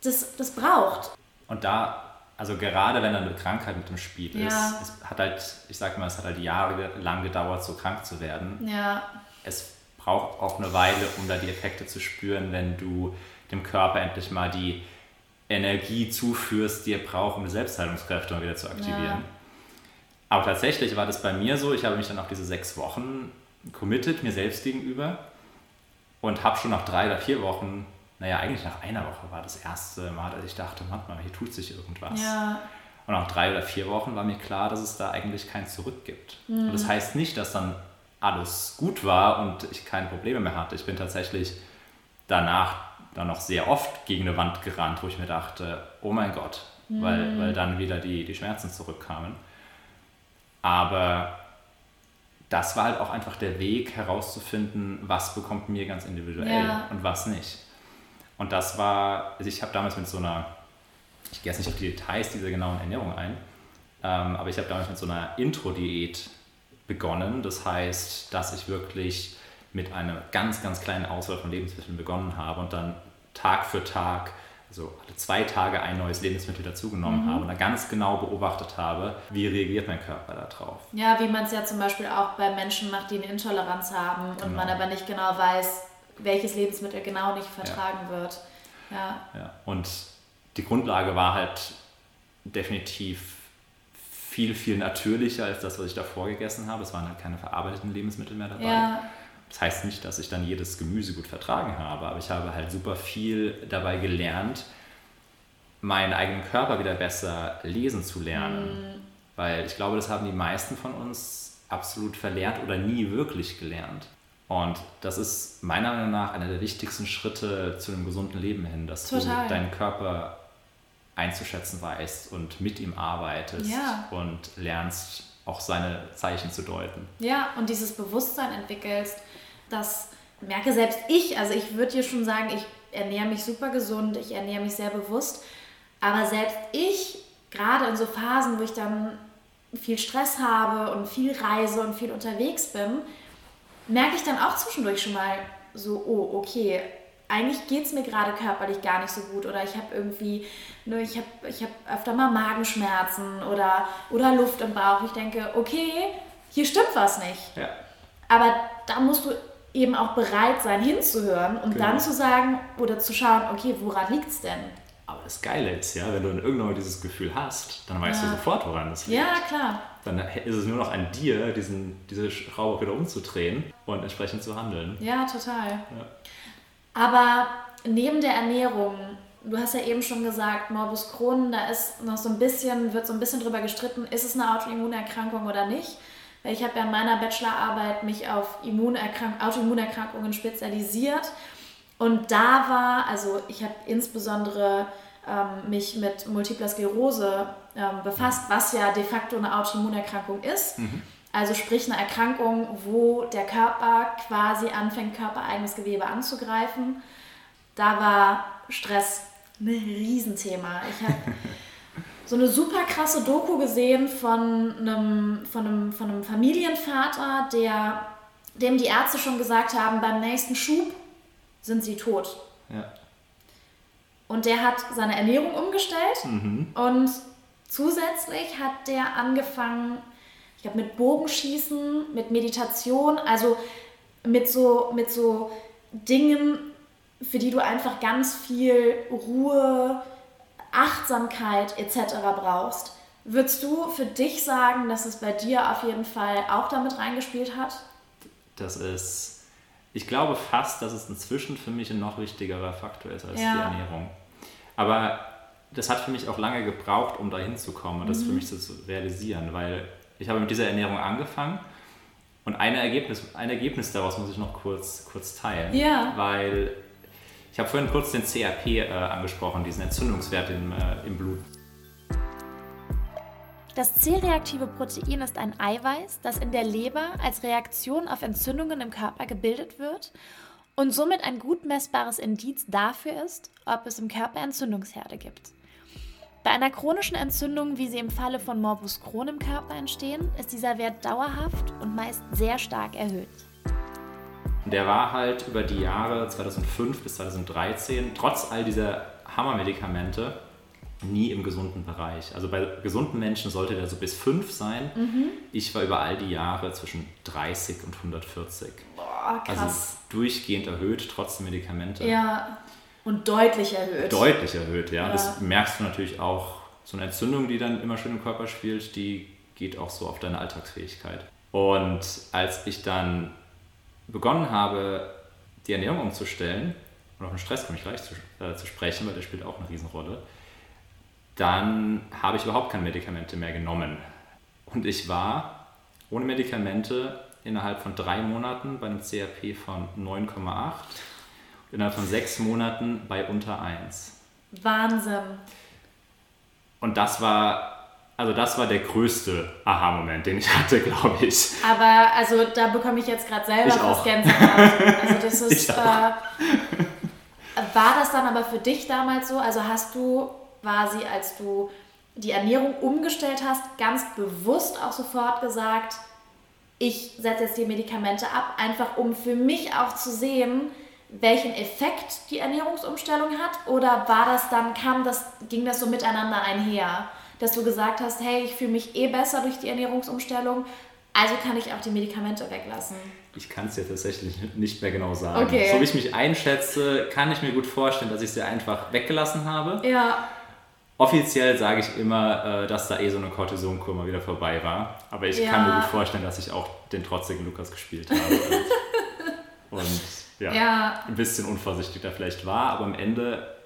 Das, das braucht. Und da also gerade wenn eine Krankheit mit dem Spiel ja. ist, es hat halt, ich sag mal, es hat halt jahrelang gedauert, so krank zu werden. Ja. Es braucht auch eine Weile, um da die Effekte zu spüren, wenn du dem Körper endlich mal die Energie zuführst, die er braucht, um die Selbstheilungskräfte mal wieder zu aktivieren. Ja. Aber tatsächlich war das bei mir so, ich habe mich dann auf diese sechs Wochen committed, mir selbst gegenüber und habe schon nach drei oder vier Wochen naja, eigentlich nach einer Woche war das erste Mal, dass ich dachte, manchmal, hier tut sich irgendwas. Ja. Und nach drei oder vier Wochen war mir klar, dass es da eigentlich kein Zurück gibt. Mhm. Und das heißt nicht, dass dann alles gut war und ich keine Probleme mehr hatte. Ich bin tatsächlich danach dann noch sehr oft gegen eine Wand gerannt, wo ich mir dachte, oh mein Gott, mhm. weil, weil dann wieder die, die Schmerzen zurückkamen. Aber das war halt auch einfach der Weg herauszufinden, was bekommt mir ganz individuell ja. und was nicht. Und das war, also ich habe damals mit so einer, ich gehe jetzt nicht auf die Details dieser genauen Ernährung ein, ähm, aber ich habe damals mit so einer Intro-Diät begonnen. Das heißt, dass ich wirklich mit einer ganz, ganz kleinen Auswahl von Lebensmitteln begonnen habe und dann Tag für Tag, also alle zwei Tage ein neues Lebensmittel dazugenommen mhm. habe und dann ganz genau beobachtet habe, wie reagiert mein Körper darauf. Ja, wie man es ja zum Beispiel auch bei Menschen macht, die eine Intoleranz haben und genau. man aber nicht genau weiß, welches Lebensmittel genau nicht vertragen ja. wird. Ja. ja. Und die Grundlage war halt definitiv viel, viel natürlicher als das, was ich davor gegessen habe. Es waren halt keine verarbeiteten Lebensmittel mehr dabei. Ja. Das heißt nicht, dass ich dann jedes Gemüse gut vertragen habe, aber ich habe halt super viel dabei gelernt, meinen eigenen Körper wieder besser lesen zu lernen. Mhm. Weil ich glaube, das haben die meisten von uns absolut verlernt oder nie wirklich gelernt. Und das ist meiner Meinung nach einer der wichtigsten Schritte zu einem gesunden Leben hin, dass Total. du deinen Körper einzuschätzen weißt und mit ihm arbeitest ja. und lernst auch seine Zeichen zu deuten. Ja, und dieses Bewusstsein entwickelst, das merke selbst ich, also ich würde dir schon sagen, ich ernähre mich super gesund, ich ernähre mich sehr bewusst, aber selbst ich, gerade in so Phasen, wo ich dann viel Stress habe und viel reise und viel unterwegs bin, merke ich dann auch zwischendurch schon mal so, oh, okay, eigentlich geht es mir gerade körperlich gar nicht so gut oder ich habe irgendwie, ne, ich habe ich hab öfter mal Magenschmerzen oder, oder Luft im Bauch. Ich denke, okay, hier stimmt was nicht. Ja. Aber da musst du eben auch bereit sein, hinzuhören und genau. dann zu sagen oder zu schauen, okay, woran liegt es denn? Aber das Geile ist ja, wenn du in irgendwann dieses Gefühl hast, dann weißt ja. du sofort, woran das liegt. Ja, klar. Dann ist es nur noch an dir, diesen, diese Schraube wieder umzudrehen und entsprechend zu handeln. Ja, total. Ja. Aber neben der Ernährung, du hast ja eben schon gesagt, Morbus Crohn, da ist noch so ein bisschen, wird so ein bisschen drüber gestritten, ist es eine Autoimmunerkrankung oder nicht? Weil ich habe ja in meiner Bachelorarbeit mich auf Immunerkrank Autoimmunerkrankungen spezialisiert und da war, also ich habe insbesondere ähm, mich mit Multipler Sklerose ähm, befasst, was ja de facto eine Autoimmunerkrankung ist. Mhm. Also sprich eine Erkrankung, wo der Körper quasi anfängt, körpereigenes Gewebe anzugreifen. Da war Stress ein Riesenthema. Ich habe [LAUGHS] so eine super krasse Doku gesehen von einem, von einem, von einem Familienvater, der, dem die Ärzte schon gesagt haben, beim nächsten Schub sind sie tot. Ja. Und der hat seine Ernährung umgestellt mhm. und zusätzlich hat der angefangen, ich glaube, mit Bogenschießen, mit Meditation, also mit so, mit so Dingen, für die du einfach ganz viel Ruhe, Achtsamkeit etc. brauchst. Würdest du für dich sagen, dass es bei dir auf jeden Fall auch damit reingespielt hat? Das ist ich glaube fast, dass es inzwischen für mich ein noch wichtigerer Faktor ist als ja. die Ernährung. Aber das hat für mich auch lange gebraucht, um dahin zu kommen und das für mhm. mich zu realisieren, weil ich habe mit dieser Ernährung angefangen und ein Ergebnis, ein Ergebnis daraus muss ich noch kurz, kurz teilen, ja. weil ich habe vorhin kurz den CRP äh, angesprochen, diesen Entzündungswert im, äh, im Blut. Das C-reaktive Protein ist ein Eiweiß, das in der Leber als Reaktion auf Entzündungen im Körper gebildet wird und somit ein gut messbares Indiz dafür ist, ob es im Körper Entzündungsherde gibt. Bei einer chronischen Entzündung, wie sie im Falle von Morbus Crohn im Körper entstehen, ist dieser Wert dauerhaft und meist sehr stark erhöht. Der war halt über die Jahre 2005 bis 2013, trotz all dieser Hammermedikamente, nie im gesunden Bereich. Also bei gesunden Menschen sollte der so bis 5 sein. Mhm. Ich war über all die Jahre zwischen 30 und 140. Boah, krass. Also durchgehend erhöht, trotz der Medikamente. Ja, und deutlich erhöht. Deutlich erhöht, ja. ja. Das merkst du natürlich auch. So eine Entzündung, die dann immer schön im Körper spielt, die geht auch so auf deine Alltagsfähigkeit. Und als ich dann begonnen habe, die Ernährung umzustellen, und auf den Stress komme ich gleich zu, äh, zu sprechen, weil der spielt auch eine Riesenrolle, dann habe ich überhaupt keine Medikamente mehr genommen. Und ich war ohne Medikamente innerhalb von drei Monaten bei einem CRP von 9,8 innerhalb von sechs Monaten bei unter 1. Wahnsinn. Und das war, also das war der größte Aha-Moment, den ich hatte, [LAUGHS] glaube ich. Aber also da bekomme ich jetzt gerade selber ich was Gänsehaut. Also das [LAUGHS] ist, äh, war das dann aber für dich damals so? Also hast du quasi, als du die Ernährung umgestellt hast, ganz bewusst auch sofort gesagt, ich setze jetzt die Medikamente ab, einfach um für mich auch zu sehen, welchen Effekt die Ernährungsumstellung hat? Oder war das dann, kam das, ging das so miteinander einher? Dass du gesagt hast, hey, ich fühle mich eh besser durch die Ernährungsumstellung, also kann ich auch die Medikamente weglassen. Ich kann es dir tatsächlich nicht mehr genau sagen. Okay. So wie ich mich einschätze, kann ich mir gut vorstellen, dass ich sie einfach weggelassen habe. Ja. Offiziell sage ich immer, äh, dass da eh so eine Cortisonkur mal wieder vorbei war. Aber ich ja. kann mir gut vorstellen, dass ich auch den trotzigen Lukas gespielt habe. [LAUGHS] und, und ja, ja. ein bisschen unvorsichtig da vielleicht war, aber am Ende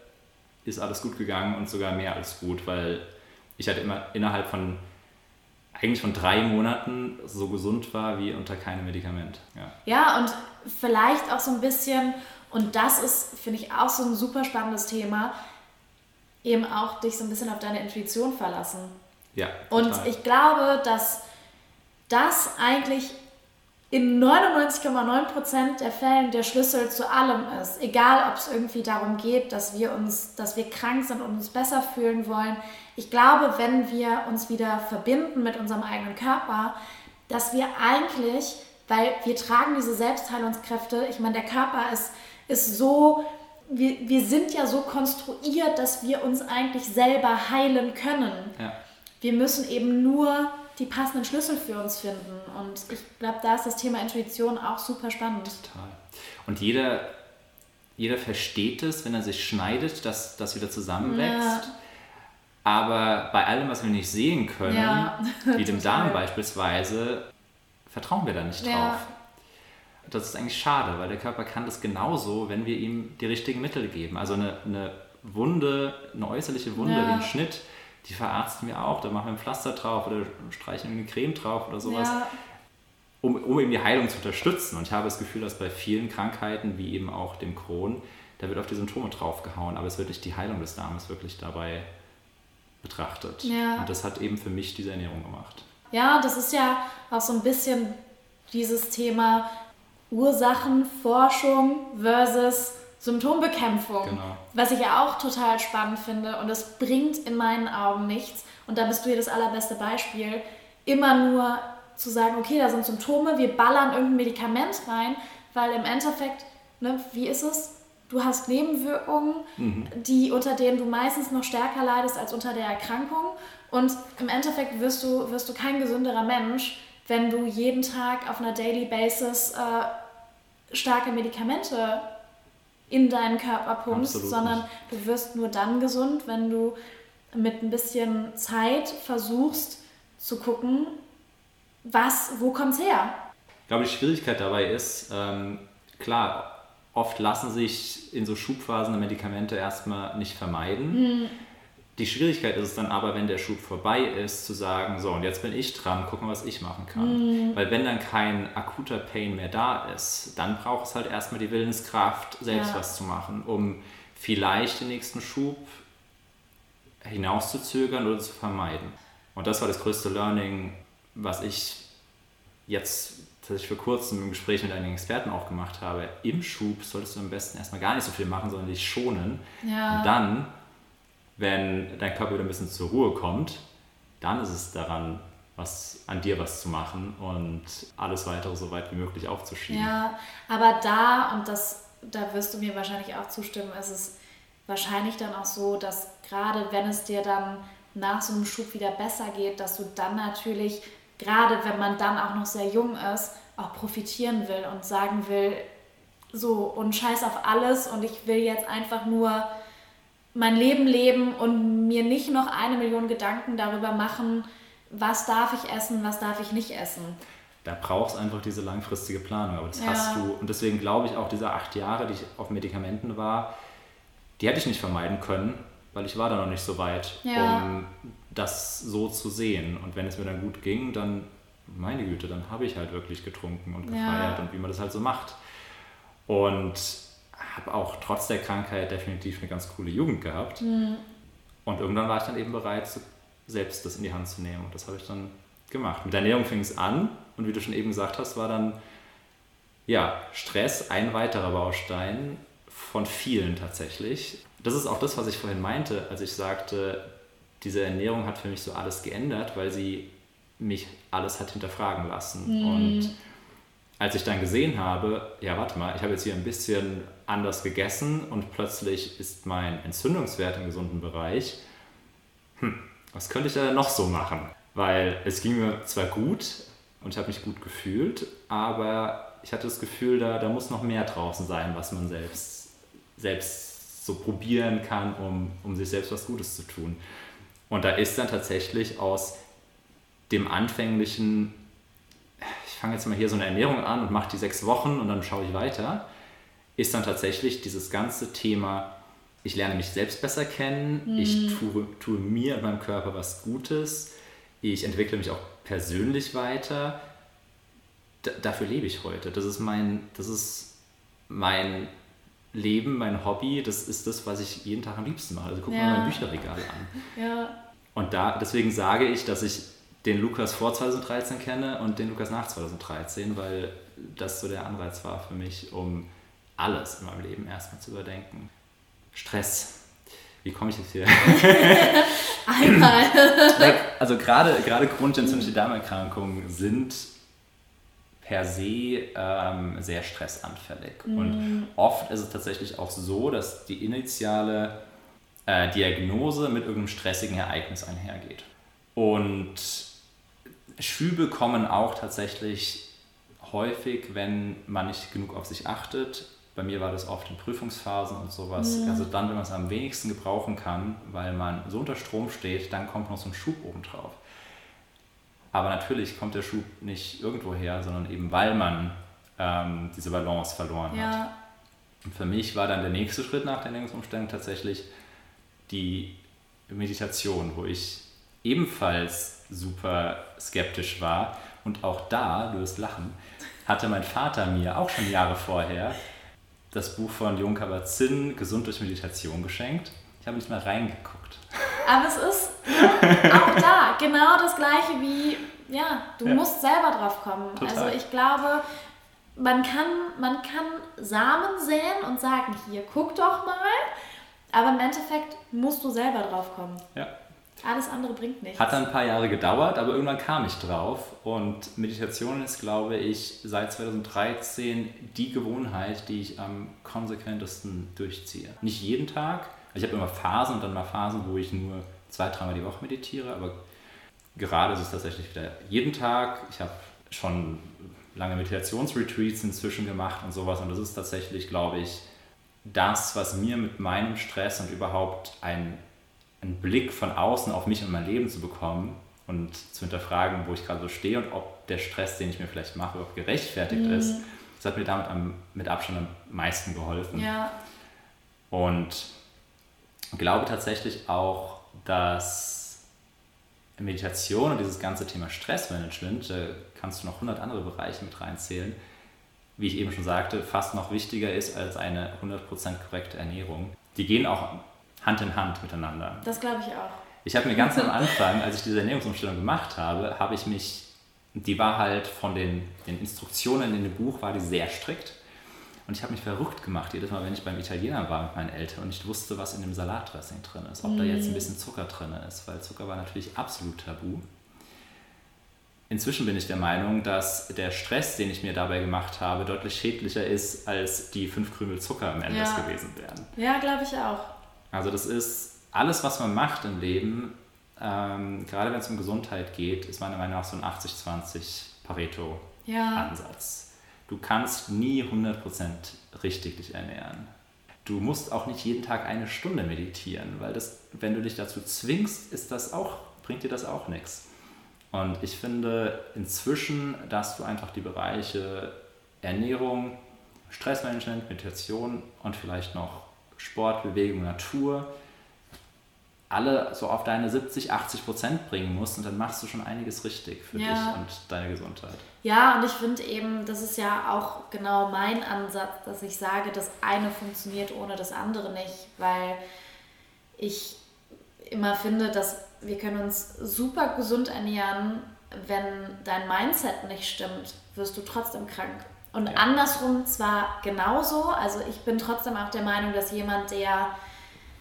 ist alles gut gegangen und sogar mehr als gut, weil ich halt immer innerhalb von eigentlich von drei Monaten so gesund war wie unter keinem Medikament. Ja, ja und vielleicht auch so ein bisschen, und das ist, finde ich, auch so ein super spannendes Thema, eben auch dich so ein bisschen auf deine Intuition verlassen. Ja. Total. Und ich glaube, dass das eigentlich in 99,9% der Fällen der Schlüssel zu allem ist. Egal, ob es irgendwie darum geht, dass wir uns, dass wir krank sind und uns besser fühlen wollen. Ich glaube, wenn wir uns wieder verbinden mit unserem eigenen Körper, dass wir eigentlich, weil wir tragen diese Selbstheilungskräfte, ich meine, der Körper ist, ist so, wir, wir sind ja so konstruiert, dass wir uns eigentlich selber heilen können. Ja. Wir müssen eben nur die passenden Schlüssel für uns finden. Und ich glaube, da ist das Thema Intuition auch super spannend. Total. Und jeder, jeder versteht es, wenn er sich schneidet, dass das wieder zusammenwächst. Ja. Aber bei allem, was wir nicht sehen können, ja, wie dem [LAUGHS] Darm beispielsweise, vertrauen wir da nicht drauf. Ja. Das ist eigentlich schade, weil der Körper kann das genauso, wenn wir ihm die richtigen Mittel geben. Also eine, eine Wunde, eine äußerliche Wunde ja. wie ein Schnitt, die verarzten wir auch. Da machen wir ein Pflaster drauf oder streichen eine Creme drauf oder sowas. Ja. Um, um eben die Heilung zu unterstützen. Und ich habe das Gefühl, dass bei vielen Krankheiten, wie eben auch dem Crohn, da wird auf die Symptome draufgehauen, aber es wird nicht die Heilung des Darmes wirklich dabei betrachtet. Ja. Und das hat eben für mich diese Ernährung gemacht. Ja, das ist ja auch so ein bisschen dieses Thema Ursachenforschung versus Symptombekämpfung, genau. was ich ja auch total spannend finde und es bringt in meinen Augen nichts. Und da bist du hier das allerbeste Beispiel, immer nur zu sagen, okay, da sind Symptome, wir ballern irgendein Medikament rein, weil im Endeffekt, ne, wie ist es? Du hast Nebenwirkungen, mhm. die, unter denen du meistens noch stärker leidest als unter der Erkrankung. Und im Endeffekt wirst du, wirst du kein gesünderer Mensch, wenn du jeden Tag auf einer Daily Basis äh, starke Medikamente in deinen Körper pumpst, Absolut sondern nicht. du wirst nur dann gesund, wenn du mit ein bisschen Zeit versuchst zu gucken, was, wo kommt es her? Ich glaube, die Schwierigkeit dabei ist, ähm, klar, oft lassen sich in so Schubphasen Medikamente erstmal nicht vermeiden. Mhm. Die Schwierigkeit ist es dann aber, wenn der Schub vorbei ist, zu sagen, so und jetzt bin ich dran, gucken, was ich machen kann. Mhm. Weil wenn dann kein akuter Pain mehr da ist, dann braucht es halt erstmal die Willenskraft, selbst ja. was zu machen, um vielleicht den nächsten Schub hinauszuzögern oder zu vermeiden. Und das war das größte Learning, was ich jetzt tatsächlich für kurzem im Gespräch mit einigen Experten auch gemacht habe. Im Schub solltest du am besten erstmal gar nicht so viel machen, sondern dich schonen. Ja. Und dann, wenn dein Körper wieder ein bisschen zur Ruhe kommt, dann ist es daran, was an dir was zu machen und alles weitere so weit wie möglich aufzuschieben. Ja, aber da, und das, da wirst du mir wahrscheinlich auch zustimmen, ist es wahrscheinlich dann auch so, dass gerade wenn es dir dann nach so einem Schub wieder besser geht, dass du dann natürlich, gerade wenn man dann auch noch sehr jung ist, auch profitieren will und sagen will, so und scheiß auf alles und ich will jetzt einfach nur mein Leben leben und mir nicht noch eine Million Gedanken darüber machen, was darf ich essen, was darf ich nicht essen. Da brauchst du einfach diese langfristige Planung. Aber das ja. hast du. Und deswegen glaube ich auch, diese acht Jahre, die ich auf Medikamenten war, die hätte ich nicht vermeiden können, weil ich war da noch nicht so weit, ja. um das so zu sehen. Und wenn es mir dann gut ging, dann, meine Güte, dann habe ich halt wirklich getrunken und gefeiert ja. und wie man das halt so macht. Und habe auch trotz der Krankheit definitiv eine ganz coole Jugend gehabt. Mhm. Und irgendwann war ich dann eben bereit, selbst das in die Hand zu nehmen. Und das habe ich dann gemacht. Mit der Ernährung fing es an und wie du schon eben gesagt hast, war dann ja, Stress ein weiterer Baustein von vielen tatsächlich. Das ist auch das, was ich vorhin meinte, als ich sagte, diese Ernährung hat für mich so alles geändert, weil sie mich alles hat hinterfragen lassen. Mhm. Und als ich dann gesehen habe, ja, warte mal, ich habe jetzt hier ein bisschen anders gegessen und plötzlich ist mein Entzündungswert im gesunden Bereich, hm, was könnte ich da noch so machen? Weil es ging mir zwar gut und ich habe mich gut gefühlt, aber ich hatte das Gefühl, da, da muss noch mehr draußen sein, was man selbst, selbst so probieren kann, um, um sich selbst was Gutes zu tun. Und da ist dann tatsächlich aus dem anfänglichen, ich fange jetzt mal hier so eine Ernährung an und mache die sechs Wochen und dann schaue ich weiter, ist dann tatsächlich dieses ganze Thema ich lerne mich selbst besser kennen, mhm. ich tue, tue, mir und meinem Körper was Gutes, ich entwickle mich auch persönlich weiter. D dafür lebe ich heute. Das ist mein, das ist mein Leben, mein Hobby, das ist das, was ich jeden Tag am liebsten mache. Also guck ja. mal mein Bücherregal an. Ja. Und da, deswegen sage ich, dass ich den Lukas vor 2013 kenne und den Lukas nach 2013, weil das so der Anreiz war für mich, um alles in meinem Leben erstmal zu überdenken. Stress. Wie komme ich jetzt hier? [LAUGHS] Einmal. [LAUGHS] also gerade, gerade chronisch entzündliche Darmerkrankungen sind per se ähm, sehr stressanfällig. Mm. Und oft ist es tatsächlich auch so, dass die initiale äh, Diagnose mit irgendeinem stressigen Ereignis einhergeht. Und Schübe kommen auch tatsächlich häufig, wenn man nicht genug auf sich achtet, bei mir war das oft in Prüfungsphasen und sowas. Ja. Also dann, wenn man es am wenigsten gebrauchen kann, weil man so unter Strom steht, dann kommt noch so ein Schub obendrauf. Aber natürlich kommt der Schub nicht irgendwo her, sondern eben weil man ähm, diese Balance verloren ja. hat. Und für mich war dann der nächste Schritt nach der Ernährungsumstellung tatsächlich die Meditation, wo ich ebenfalls super skeptisch war. Und auch da, du wirst lachen, hatte mein Vater mir auch schon Jahre vorher das Buch von Jon Kabat-Zinn, Gesund durch Meditation, geschenkt. Ich habe nicht mal reingeguckt. Aber es ist auch da genau das gleiche wie, ja, du ja. musst selber drauf kommen. Total. Also ich glaube, man kann, man kann Samen säen und sagen, hier, guck doch mal. Aber im Endeffekt musst du selber drauf kommen. Ja. Alles andere bringt nichts. Hat dann ein paar Jahre gedauert, aber irgendwann kam ich drauf. Und Meditation ist, glaube ich, seit 2013 die Gewohnheit, die ich am konsequentesten durchziehe. Nicht jeden Tag. Ich habe immer Phasen und dann mal Phasen, wo ich nur zwei, dreimal die Woche meditiere. Aber gerade ist es tatsächlich wieder jeden Tag. Ich habe schon lange Meditationsretreats inzwischen gemacht und sowas. Und das ist tatsächlich, glaube ich, das, was mir mit meinem Stress und überhaupt ein einen Blick von außen auf mich und mein Leben zu bekommen und zu hinterfragen, wo ich gerade so stehe und ob der Stress, den ich mir vielleicht mache, überhaupt gerechtfertigt mhm. ist. Das hat mir damit am, mit Abstand am meisten geholfen. Ja. Und glaube tatsächlich auch, dass Meditation und dieses ganze Thema Stressmanagement, da kannst du noch 100 andere Bereiche mit reinzählen, wie ich eben schon sagte, fast noch wichtiger ist als eine 100% korrekte Ernährung. Die gehen auch Hand in Hand miteinander. Das glaube ich auch. Ich habe mir ganz am Anfang, als ich diese Ernährungsumstellung gemacht habe, habe ich mich, die war halt von den, den Instruktionen in dem Buch, war die sehr strikt. Und ich habe mich verrückt gemacht, jedes Mal, wenn ich beim Italiener war mit meinen Eltern und ich wusste, was in dem Salatdressing drin ist, ob mm. da jetzt ein mm. bisschen Zucker drin ist, weil Zucker war natürlich absolut tabu. Inzwischen bin ich der Meinung, dass der Stress, den ich mir dabei gemacht habe, deutlich schädlicher ist, als die fünf Krümel Zucker am Ende ja. gewesen wären. Ja, glaube ich auch. Also das ist alles, was man macht im Leben, ähm, gerade wenn es um Gesundheit geht, ist meiner Meinung nach so ein 80-20 Pareto-Ansatz. Ja. Du kannst nie 100% richtig dich ernähren. Du musst auch nicht jeden Tag eine Stunde meditieren, weil das, wenn du dich dazu zwingst, ist das auch, bringt dir das auch nichts. Und ich finde inzwischen, dass du einfach die Bereiche Ernährung, Stressmanagement, Meditation und vielleicht noch Sport, Bewegung, Natur alle so auf deine 70, 80 Prozent bringen musst und dann machst du schon einiges richtig für ja. dich und deine Gesundheit. Ja, und ich finde eben, das ist ja auch genau mein Ansatz, dass ich sage, das eine funktioniert ohne das andere nicht, weil ich immer finde, dass wir können uns super gesund ernähren, wenn dein Mindset nicht stimmt, wirst du trotzdem krank. Und ja. andersrum zwar genauso, also ich bin trotzdem auch der Meinung, dass jemand, der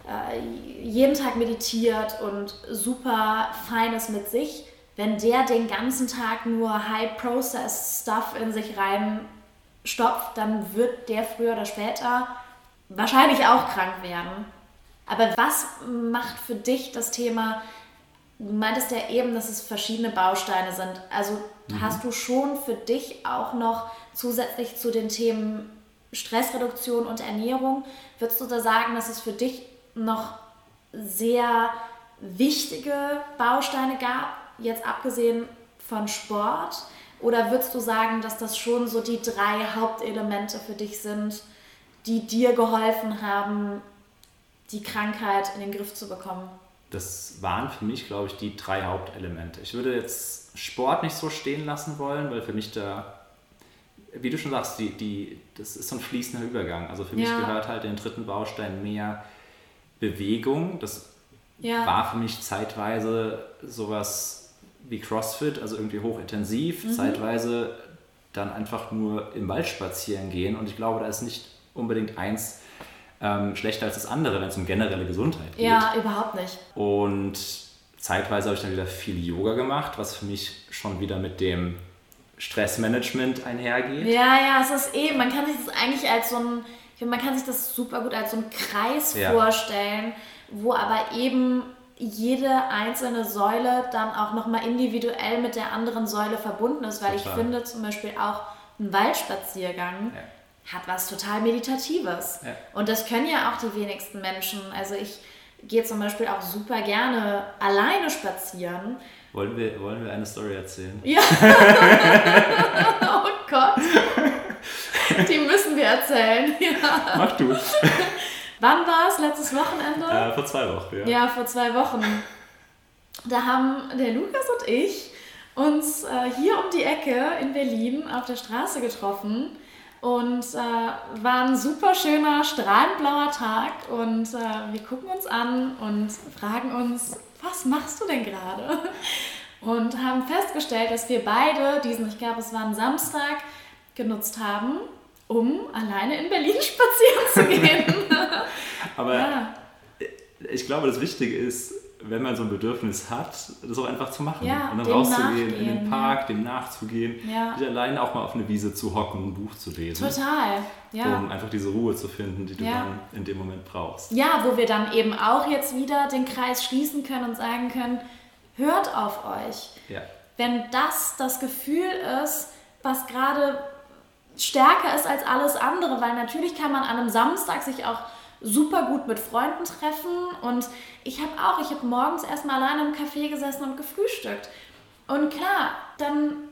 äh, jeden Tag meditiert und super fein ist mit sich, wenn der den ganzen Tag nur High-Processed Stuff in sich reinstopft, dann wird der früher oder später wahrscheinlich auch krank werden. Aber was macht für dich das Thema Du meintest ja eben, dass es verschiedene Bausteine sind. Also mhm. hast du schon für dich auch noch zusätzlich zu den Themen Stressreduktion und Ernährung, würdest du da sagen, dass es für dich noch sehr wichtige Bausteine gab, jetzt abgesehen von Sport? Oder würdest du sagen, dass das schon so die drei Hauptelemente für dich sind, die dir geholfen haben, die Krankheit in den Griff zu bekommen? das waren für mich, glaube ich, die drei Hauptelemente. Ich würde jetzt Sport nicht so stehen lassen wollen, weil für mich da, wie du schon sagst, die, die, das ist so ein fließender Übergang. Also für mich gehört halt den dritten Baustein mehr Bewegung. Das ja. war für mich zeitweise sowas wie CrossFit, also irgendwie hochintensiv, mhm. zeitweise dann einfach nur im Wald spazieren gehen. Und ich glaube, da ist nicht unbedingt eins ähm, schlechter als das andere, wenn es um generelle Gesundheit geht. Ja, überhaupt nicht. Und zeitweise habe ich dann wieder viel Yoga gemacht, was für mich schon wieder mit dem Stressmanagement einhergeht. Ja, ja, es ist eben, man kann sich das eigentlich als so ein, man kann sich das super gut als so einen Kreis ja. vorstellen, wo aber eben jede einzelne Säule dann auch nochmal individuell mit der anderen Säule verbunden ist, weil Total. ich finde zum Beispiel auch ein Waldspaziergang ja hat was total Meditatives. Ja. Und das können ja auch die wenigsten Menschen. Also ich gehe zum Beispiel auch super gerne alleine spazieren. Wollen wir, wollen wir eine Story erzählen? Ja. [LAUGHS] oh Gott. Die müssen wir erzählen. [LAUGHS] Ja. Mach du. Wann war es? Letztes Wochenende? Äh, vor zwei Wochen, ja. Ja, vor zwei Wochen. Da haben der Lukas und ich uns äh, hier um die Ecke in Berlin auf der Straße getroffen und äh, war ein super schöner, strahlendblauer Tag. Und äh, wir gucken uns an und fragen uns, was machst du denn gerade? Und haben festgestellt, dass wir beide diesen, ich glaube, es war ein Samstag, genutzt haben, um alleine in Berlin [LAUGHS] spazieren zu gehen. Aber ja. ich glaube, das Wichtige ist, wenn man so ein Bedürfnis hat, das auch einfach zu machen. Ja, und dann rauszugehen, in den Park, dem nachzugehen, ja. sich alleine auch mal auf eine Wiese zu hocken, ein Buch zu lesen. Total, ja. Um einfach diese Ruhe zu finden, die du ja. dann in dem Moment brauchst. Ja, wo wir dann eben auch jetzt wieder den Kreis schließen können und sagen können, hört auf euch. Ja. Wenn das das Gefühl ist, was gerade stärker ist als alles andere, weil natürlich kann man an einem Samstag sich auch super gut mit Freunden treffen und ich habe auch, ich habe morgens erstmal alleine im Café gesessen und gefrühstückt. Und klar, dann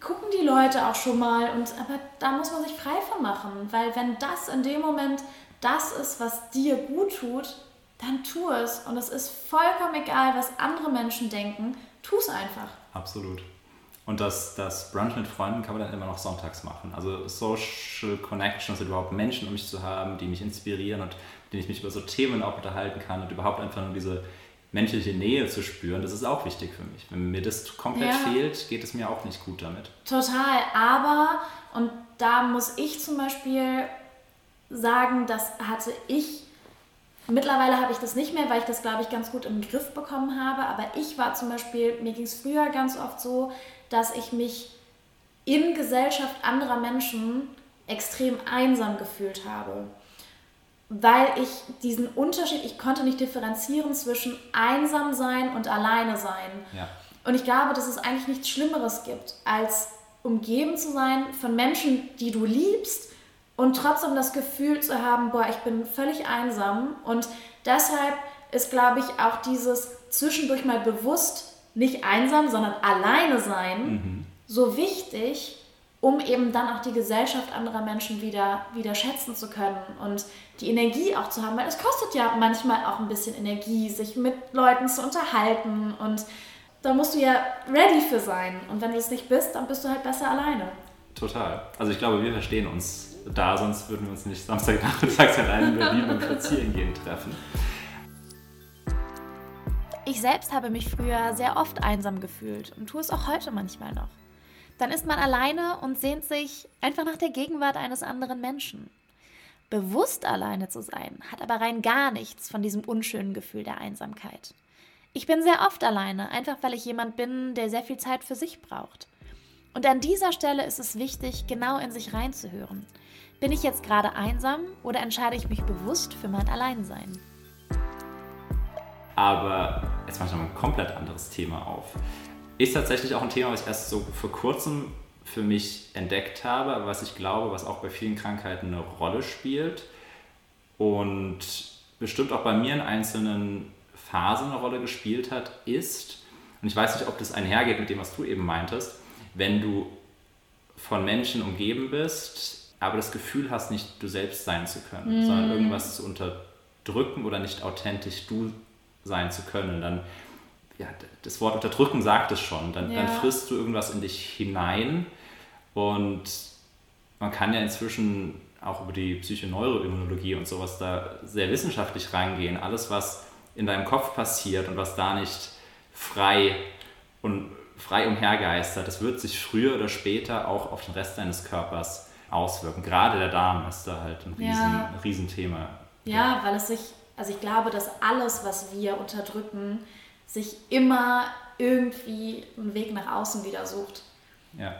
gucken die Leute auch schon mal und aber da muss man sich frei von machen, weil wenn das in dem Moment das ist, was dir gut tut, dann tu es und es ist vollkommen egal, was andere Menschen denken, tu es einfach. Absolut. Und das, das Brunch mit Freunden kann man dann immer noch sonntags machen. Also Social Connections, also überhaupt Menschen um mich zu haben, die mich inspirieren und mit denen ich mich über so Themen auch unterhalten kann und überhaupt einfach nur diese menschliche Nähe zu spüren, das ist auch wichtig für mich. Wenn mir das komplett ja. fehlt, geht es mir auch nicht gut damit. Total, aber, und da muss ich zum Beispiel sagen, das hatte ich, mittlerweile habe ich das nicht mehr, weil ich das, glaube ich, ganz gut im Griff bekommen habe, aber ich war zum Beispiel, mir ging es früher ganz oft so, dass ich mich in Gesellschaft anderer Menschen extrem einsam gefühlt habe weil ich diesen Unterschied, ich konnte nicht differenzieren zwischen einsam sein und alleine sein. Ja. Und ich glaube, dass es eigentlich nichts Schlimmeres gibt, als umgeben zu sein von Menschen, die du liebst und trotzdem das Gefühl zu haben, boah, ich bin völlig einsam. Und deshalb ist, glaube ich, auch dieses zwischendurch mal bewusst nicht einsam, sondern alleine sein mhm. so wichtig, um eben dann auch die Gesellschaft anderer Menschen wieder, wieder schätzen zu können und die Energie auch zu haben, weil es kostet ja manchmal auch ein bisschen Energie, sich mit Leuten zu unterhalten und da musst du ja ready für sein und wenn du es nicht bist, dann bist du halt besser alleine. Total. Also ich glaube, wir verstehen uns da, sonst würden wir uns nicht Samstagnachmittags [LAUGHS] allein in Berlin beim Spazierengehen treffen. Ich selbst habe mich früher sehr oft einsam gefühlt und tue es auch heute manchmal noch dann ist man alleine und sehnt sich einfach nach der Gegenwart eines anderen Menschen. Bewusst alleine zu sein, hat aber rein gar nichts von diesem unschönen Gefühl der Einsamkeit. Ich bin sehr oft alleine, einfach weil ich jemand bin, der sehr viel Zeit für sich braucht. Und an dieser Stelle ist es wichtig, genau in sich reinzuhören. Bin ich jetzt gerade einsam oder entscheide ich mich bewusst für mein Alleinsein? Aber jetzt mache ich noch ein komplett anderes Thema auf. Ist tatsächlich auch ein Thema, was ich erst so vor kurzem für mich entdeckt habe, aber was ich glaube, was auch bei vielen Krankheiten eine Rolle spielt und bestimmt auch bei mir in einzelnen Phasen eine Rolle gespielt hat, ist, und ich weiß nicht, ob das einhergeht mit dem, was du eben meintest, wenn du von Menschen umgeben bist, aber das Gefühl hast, nicht du selbst sein zu können, mm. sondern irgendwas zu unterdrücken oder nicht authentisch du sein zu können, dann ja, das Wort unterdrücken sagt es schon. Dann, ja. dann frisst du irgendwas in dich hinein und man kann ja inzwischen auch über die Psychoneuroimmunologie und sowas da sehr wissenschaftlich reingehen. Alles, was in deinem Kopf passiert und was da nicht frei und frei umhergeistert, das wird sich früher oder später auch auf den Rest deines Körpers auswirken. Gerade der Darm ist da halt ein, Riesen, ja. ein Riesenthema. Ja, weil es sich, also ich glaube, dass alles, was wir unterdrücken, sich immer irgendwie einen Weg nach außen wieder sucht. Ja.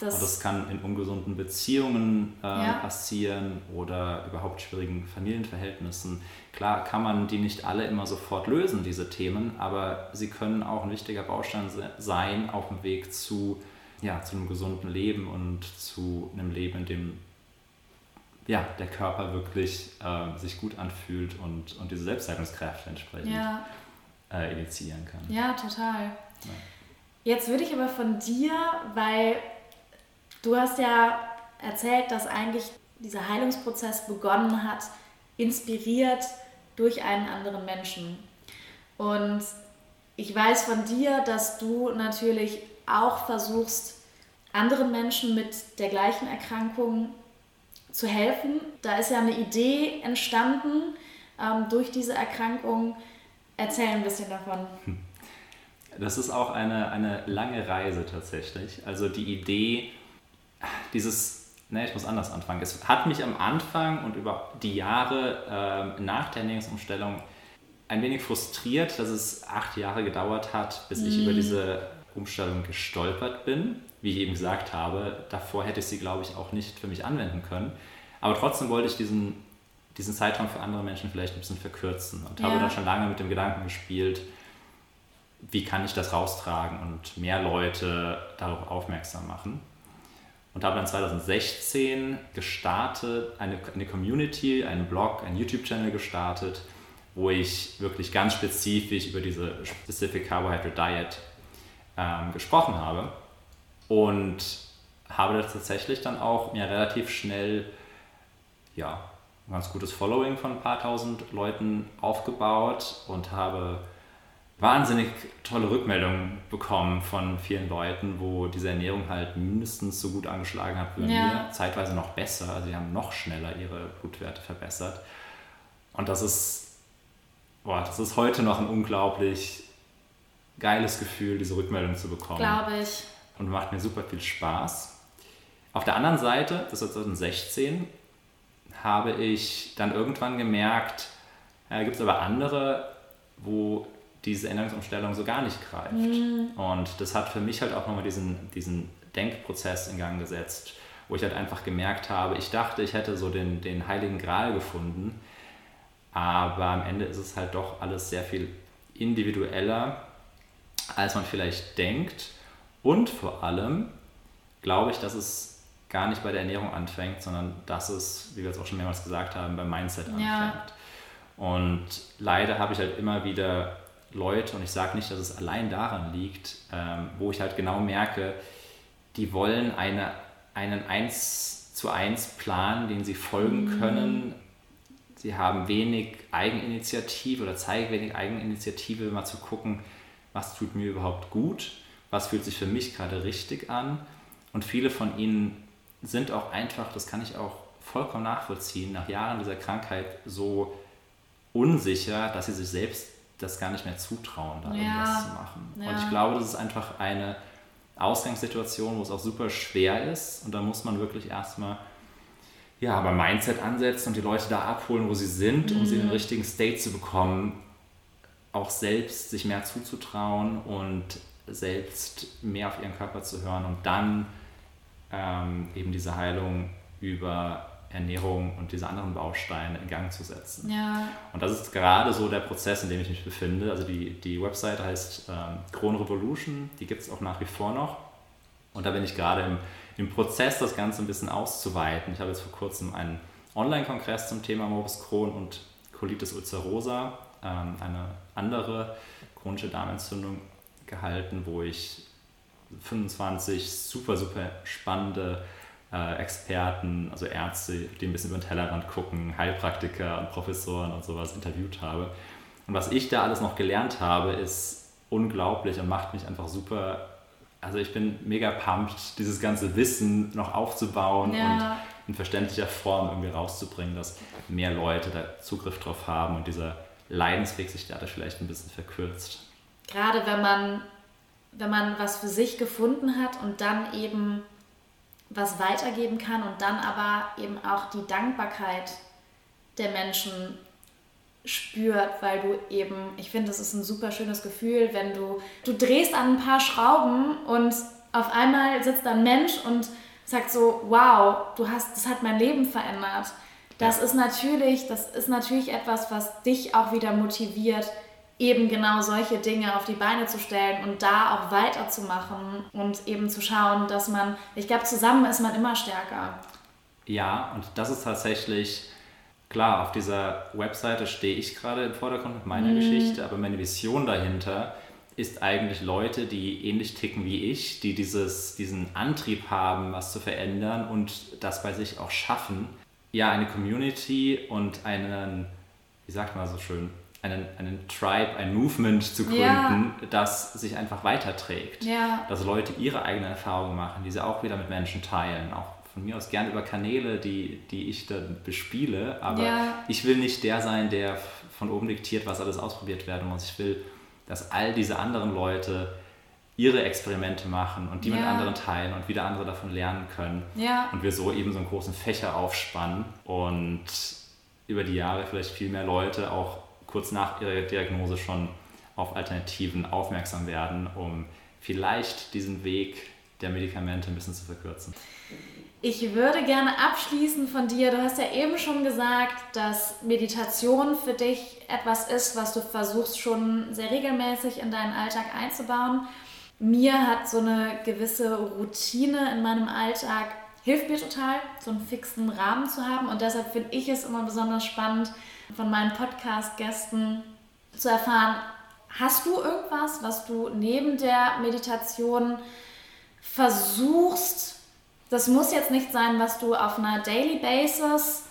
Das, und das kann in ungesunden Beziehungen äh, ja. passieren oder überhaupt schwierigen Familienverhältnissen. Klar kann man die nicht alle immer sofort lösen, diese Themen, aber sie können auch ein wichtiger Baustein sein auf dem Weg zu, ja, zu einem gesunden Leben und zu einem Leben, in dem ja, der Körper wirklich äh, sich gut anfühlt und, und diese Selbstheilungskräfte entsprechend ja äh, initiieren kann. Ja, total. Ja. Jetzt würde ich aber von dir, weil du hast ja erzählt, dass eigentlich dieser Heilungsprozess begonnen hat, inspiriert durch einen anderen Menschen. Und ich weiß von dir, dass du natürlich auch versuchst, anderen Menschen mit der gleichen Erkrankung zu helfen. Da ist ja eine Idee entstanden ähm, durch diese Erkrankung, Erzähl ein bisschen davon. Das ist auch eine, eine lange Reise tatsächlich. Also die Idee, dieses, ne, ich muss anders anfangen. Es hat mich am Anfang und über die Jahre äh, nach der Ernährungsumstellung ein wenig frustriert, dass es acht Jahre gedauert hat, bis ich über mm. diese Umstellung gestolpert bin. Wie ich eben gesagt habe, davor hätte ich sie, glaube ich, auch nicht für mich anwenden können. Aber trotzdem wollte ich diesen diesen Zeitraum für andere Menschen vielleicht ein bisschen verkürzen und ja. habe da schon lange mit dem Gedanken gespielt, wie kann ich das raustragen und mehr Leute darauf aufmerksam machen. Und habe dann 2016 gestartet, eine, eine Community, einen Blog, einen YouTube-Channel gestartet, wo ich wirklich ganz spezifisch über diese Specific Carbohydrate Diet ähm, gesprochen habe. Und habe das tatsächlich dann auch mir relativ schnell ja, ein ganz gutes Following von ein paar tausend Leuten aufgebaut und habe wahnsinnig tolle Rückmeldungen bekommen von vielen Leuten, wo diese Ernährung halt mindestens so gut angeschlagen hat wie bei ja. mir, zeitweise noch besser, also die haben noch schneller ihre Blutwerte verbessert. Und das ist boah, das ist heute noch ein unglaublich geiles Gefühl, diese Rückmeldung zu bekommen. Glaube ich. Und macht mir super viel Spaß. Auf der anderen Seite, das war 2016, habe ich dann irgendwann gemerkt, ja, gibt es aber andere, wo diese Ernährungsumstellung so gar nicht greift. Mhm. Und das hat für mich halt auch nochmal diesen, diesen Denkprozess in Gang gesetzt, wo ich halt einfach gemerkt habe, ich dachte, ich hätte so den, den heiligen Gral gefunden, aber am Ende ist es halt doch alles sehr viel individueller, als man vielleicht denkt. Und vor allem glaube ich, dass es gar nicht bei der Ernährung anfängt, sondern dass es, wie wir es auch schon mehrmals gesagt haben, beim Mindset anfängt. Ja. Und leider habe ich halt immer wieder Leute, und ich sage nicht, dass es allein daran liegt, ähm, wo ich halt genau merke, die wollen eine, einen 1 zu 1 Plan, den sie folgen mhm. können. Sie haben wenig Eigeninitiative oder zeigen wenig Eigeninitiative, mal zu gucken, was tut mir überhaupt gut, was fühlt sich für mich gerade richtig an. Und viele von ihnen sind auch einfach, das kann ich auch vollkommen nachvollziehen, nach Jahren dieser Krankheit so unsicher, dass sie sich selbst das gar nicht mehr zutrauen, da ja. irgendwas zu machen. Ja. Und ich glaube, das ist einfach eine Ausgangssituation, wo es auch super schwer ist. Und da muss man wirklich erstmal ja, beim Mindset ansetzen und die Leute da abholen, wo sie sind, mhm. um sie in den mhm. richtigen State zu bekommen, auch selbst sich mehr zuzutrauen und selbst mehr auf ihren Körper zu hören und dann ähm, eben diese Heilung über Ernährung und diese anderen Bausteine in Gang zu setzen. Ja. Und das ist gerade so der Prozess, in dem ich mich befinde. Also die, die Website heißt ähm, Krone Revolution, die gibt es auch nach wie vor noch. Und da bin ich gerade im, im Prozess, das Ganze ein bisschen auszuweiten. Ich habe jetzt vor kurzem einen Online-Kongress zum Thema Morbus Crohn und Colitis ulcerosa, ähm, eine andere chronische Darmentzündung gehalten, wo ich 25 super, super spannende äh, Experten, also Ärzte, die ein bisschen über den Tellerrand gucken, Heilpraktiker und Professoren und sowas interviewt habe. Und was ich da alles noch gelernt habe, ist unglaublich und macht mich einfach super. Also ich bin mega pumped, dieses ganze Wissen noch aufzubauen ja. und in verständlicher Form irgendwie rauszubringen, dass mehr Leute da Zugriff drauf haben und dieser Leidensweg sich dadurch vielleicht ein bisschen verkürzt. Gerade wenn man, wenn man was für sich gefunden hat und dann eben was weitergeben kann und dann aber eben auch die Dankbarkeit der Menschen spürt, weil du eben, ich finde, das ist ein super schönes Gefühl, wenn du, du drehst an ein paar Schrauben und auf einmal sitzt da ein Mensch und sagt so, wow, du hast, das hat mein Leben verändert. Das ist natürlich, das ist natürlich etwas, was dich auch wieder motiviert, eben genau solche Dinge auf die Beine zu stellen und da auch weiterzumachen und eben zu schauen, dass man, ich glaube, zusammen ist man immer stärker. Ja, und das ist tatsächlich klar, auf dieser Webseite stehe ich gerade im Vordergrund mit meiner mhm. Geschichte, aber meine Vision dahinter ist eigentlich Leute, die ähnlich ticken wie ich, die dieses, diesen Antrieb haben, was zu verändern und das bei sich auch schaffen. Ja, eine Community und einen, wie sagt man so schön, einen, einen Tribe, ein Movement zu gründen, ja. das sich einfach weiterträgt. Ja. Dass Leute ihre eigenen Erfahrungen machen, die sie auch wieder mit Menschen teilen. Auch von mir aus gern über Kanäle, die, die ich dann bespiele. Aber ja. ich will nicht der sein, der von oben diktiert, was alles ausprobiert werden muss. Ich will, dass all diese anderen Leute ihre Experimente machen und die ja. mit anderen teilen und wieder andere davon lernen können. Ja. Und wir so eben so einen großen Fächer aufspannen und über die Jahre vielleicht viel mehr Leute auch kurz nach ihrer Diagnose schon auf Alternativen aufmerksam werden, um vielleicht diesen Weg der Medikamente ein bisschen zu verkürzen. Ich würde gerne abschließen von dir. Du hast ja eben schon gesagt, dass Meditation für dich etwas ist, was du versuchst schon sehr regelmäßig in deinen Alltag einzubauen. Mir hat so eine gewisse Routine in meinem Alltag hilft mir total, so einen fixen Rahmen zu haben. Und deshalb finde ich es immer besonders spannend, von meinen Podcast-Gästen zu erfahren, hast du irgendwas, was du neben der Meditation versuchst, das muss jetzt nicht sein, was du auf einer Daily Basis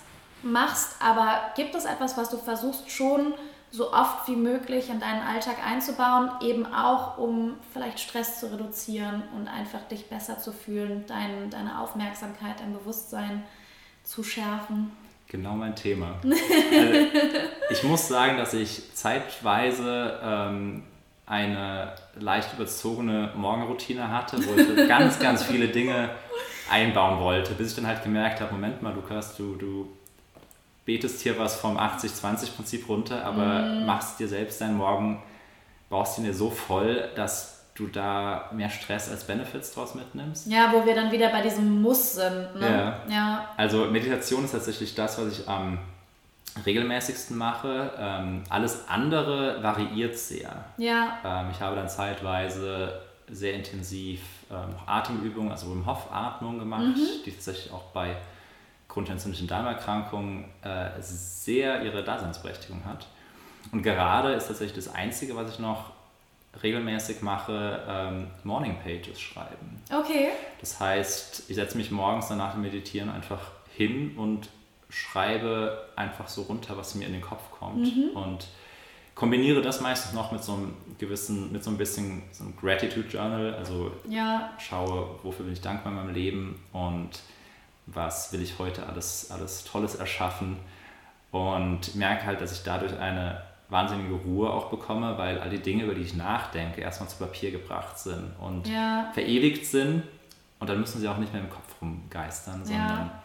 machst, aber gibt es etwas, was du versuchst schon so oft wie möglich in deinen Alltag einzubauen, eben auch um vielleicht Stress zu reduzieren und einfach dich besser zu fühlen, dein, deine Aufmerksamkeit, dein Bewusstsein zu schärfen? Genau mein Thema. also, [LAUGHS] ich muss sagen, dass ich zeitweise ähm, eine leicht überzogene Morgenroutine hatte, wo ich [LAUGHS] ganz, ganz viele Dinge einbauen wollte, bis ich dann halt gemerkt habe, Moment mal, Lukas, du, du betest hier was vom 80-20-Prinzip runter, aber mm. machst dir selbst deinen Morgen, baust ihn dir so voll, dass du da mehr Stress als Benefits draus mitnimmst. Ja, wo wir dann wieder bei diesem Muss sind. Ne? Ja. ja. Also Meditation ist tatsächlich das, was ich am regelmäßigsten mache. Ähm, alles andere variiert sehr. Ja. Ähm, ich habe dann zeitweise sehr intensiv ähm, Atemübungen, also Wim Hof Atmung gemacht, mhm. die tatsächlich auch bei grundentzündlichen Darmerkrankungen äh, sehr ihre Daseinsberechtigung hat. Und gerade ist tatsächlich das Einzige, was ich noch regelmäßig mache, ähm, Morning Pages schreiben. Okay. Das heißt, ich setze mich morgens danach dem Meditieren einfach hin und schreibe einfach so runter, was mir in den Kopf kommt. Mhm. Und kombiniere das meistens noch mit so einem gewissen, mit so ein bisschen so einem Gratitude Journal. Also ja. schaue, wofür bin ich dankbar in meinem Leben und was will ich heute alles, alles Tolles erschaffen. Und merke halt, dass ich dadurch eine wahnsinnige Ruhe auch bekomme, weil all die Dinge, über die ich nachdenke, erstmal zu Papier gebracht sind und ja. verewigt sind. Und dann müssen sie auch nicht mehr im Kopf rumgeistern, sondern ja.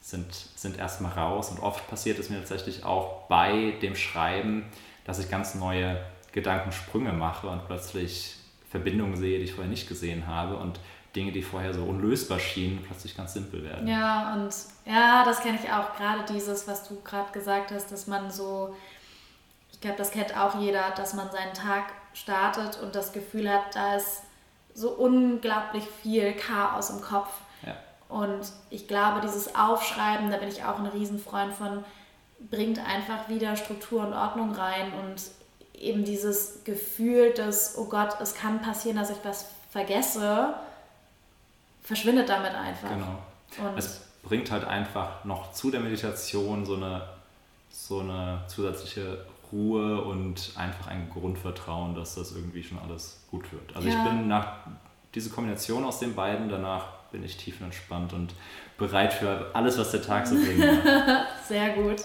sind, sind erstmal raus. Und oft passiert es mir tatsächlich auch bei dem Schreiben, dass ich ganz neue Gedankensprünge mache und plötzlich Verbindungen sehe, die ich vorher nicht gesehen habe und Dinge, die vorher so unlösbar schienen, plötzlich ganz simpel werden. Ja, und ja, das kenne ich auch. Gerade dieses, was du gerade gesagt hast, dass man so ich glaube, das kennt auch jeder, dass man seinen Tag startet und das Gefühl hat, da ist so unglaublich viel Chaos im Kopf. Ja. Und ich glaube, dieses Aufschreiben, da bin ich auch ein Riesenfreund von, bringt einfach wieder Struktur und Ordnung rein und eben dieses Gefühl, dass, oh Gott, es kann passieren, dass ich was vergesse, verschwindet damit einfach. Genau. Und es bringt halt einfach noch zu der Meditation so eine, so eine zusätzliche Ruhe und einfach ein Grundvertrauen, dass das irgendwie schon alles gut wird. Also ja. ich bin nach dieser Kombination aus den beiden, danach bin ich tiefenentspannt und bereit für alles, was der Tag so bringt. [LAUGHS] sehr gut.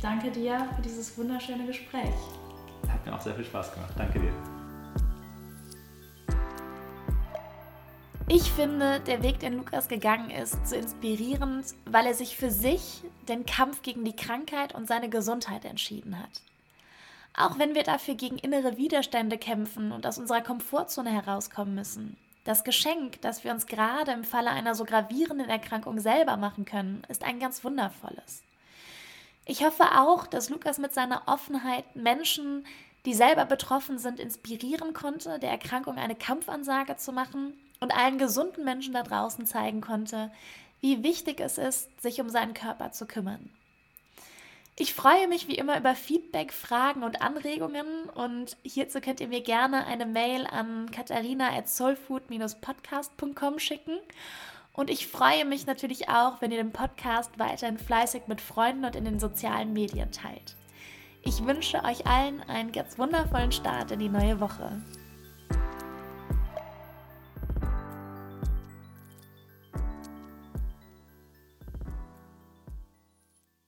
Danke dir für dieses wunderschöne Gespräch. Hat mir auch sehr viel Spaß gemacht. Danke dir. Ich finde, der Weg, den Lukas gegangen ist, so inspirierend, weil er sich für sich den Kampf gegen die Krankheit und seine Gesundheit entschieden hat. Auch wenn wir dafür gegen innere Widerstände kämpfen und aus unserer Komfortzone herauskommen müssen. Das Geschenk, das wir uns gerade im Falle einer so gravierenden Erkrankung selber machen können, ist ein ganz wundervolles. Ich hoffe auch, dass Lukas mit seiner Offenheit Menschen, die selber betroffen sind, inspirieren konnte, der Erkrankung eine Kampfansage zu machen und allen gesunden Menschen da draußen zeigen konnte, wie wichtig es ist, sich um seinen Körper zu kümmern. Ich freue mich wie immer über Feedback, Fragen und Anregungen und hierzu könnt ihr mir gerne eine Mail an katharina@soulfood-podcast.com schicken. Und ich freue mich natürlich auch, wenn ihr den Podcast weiterhin fleißig mit Freunden und in den sozialen Medien teilt. Ich wünsche euch allen einen ganz wundervollen Start in die neue Woche.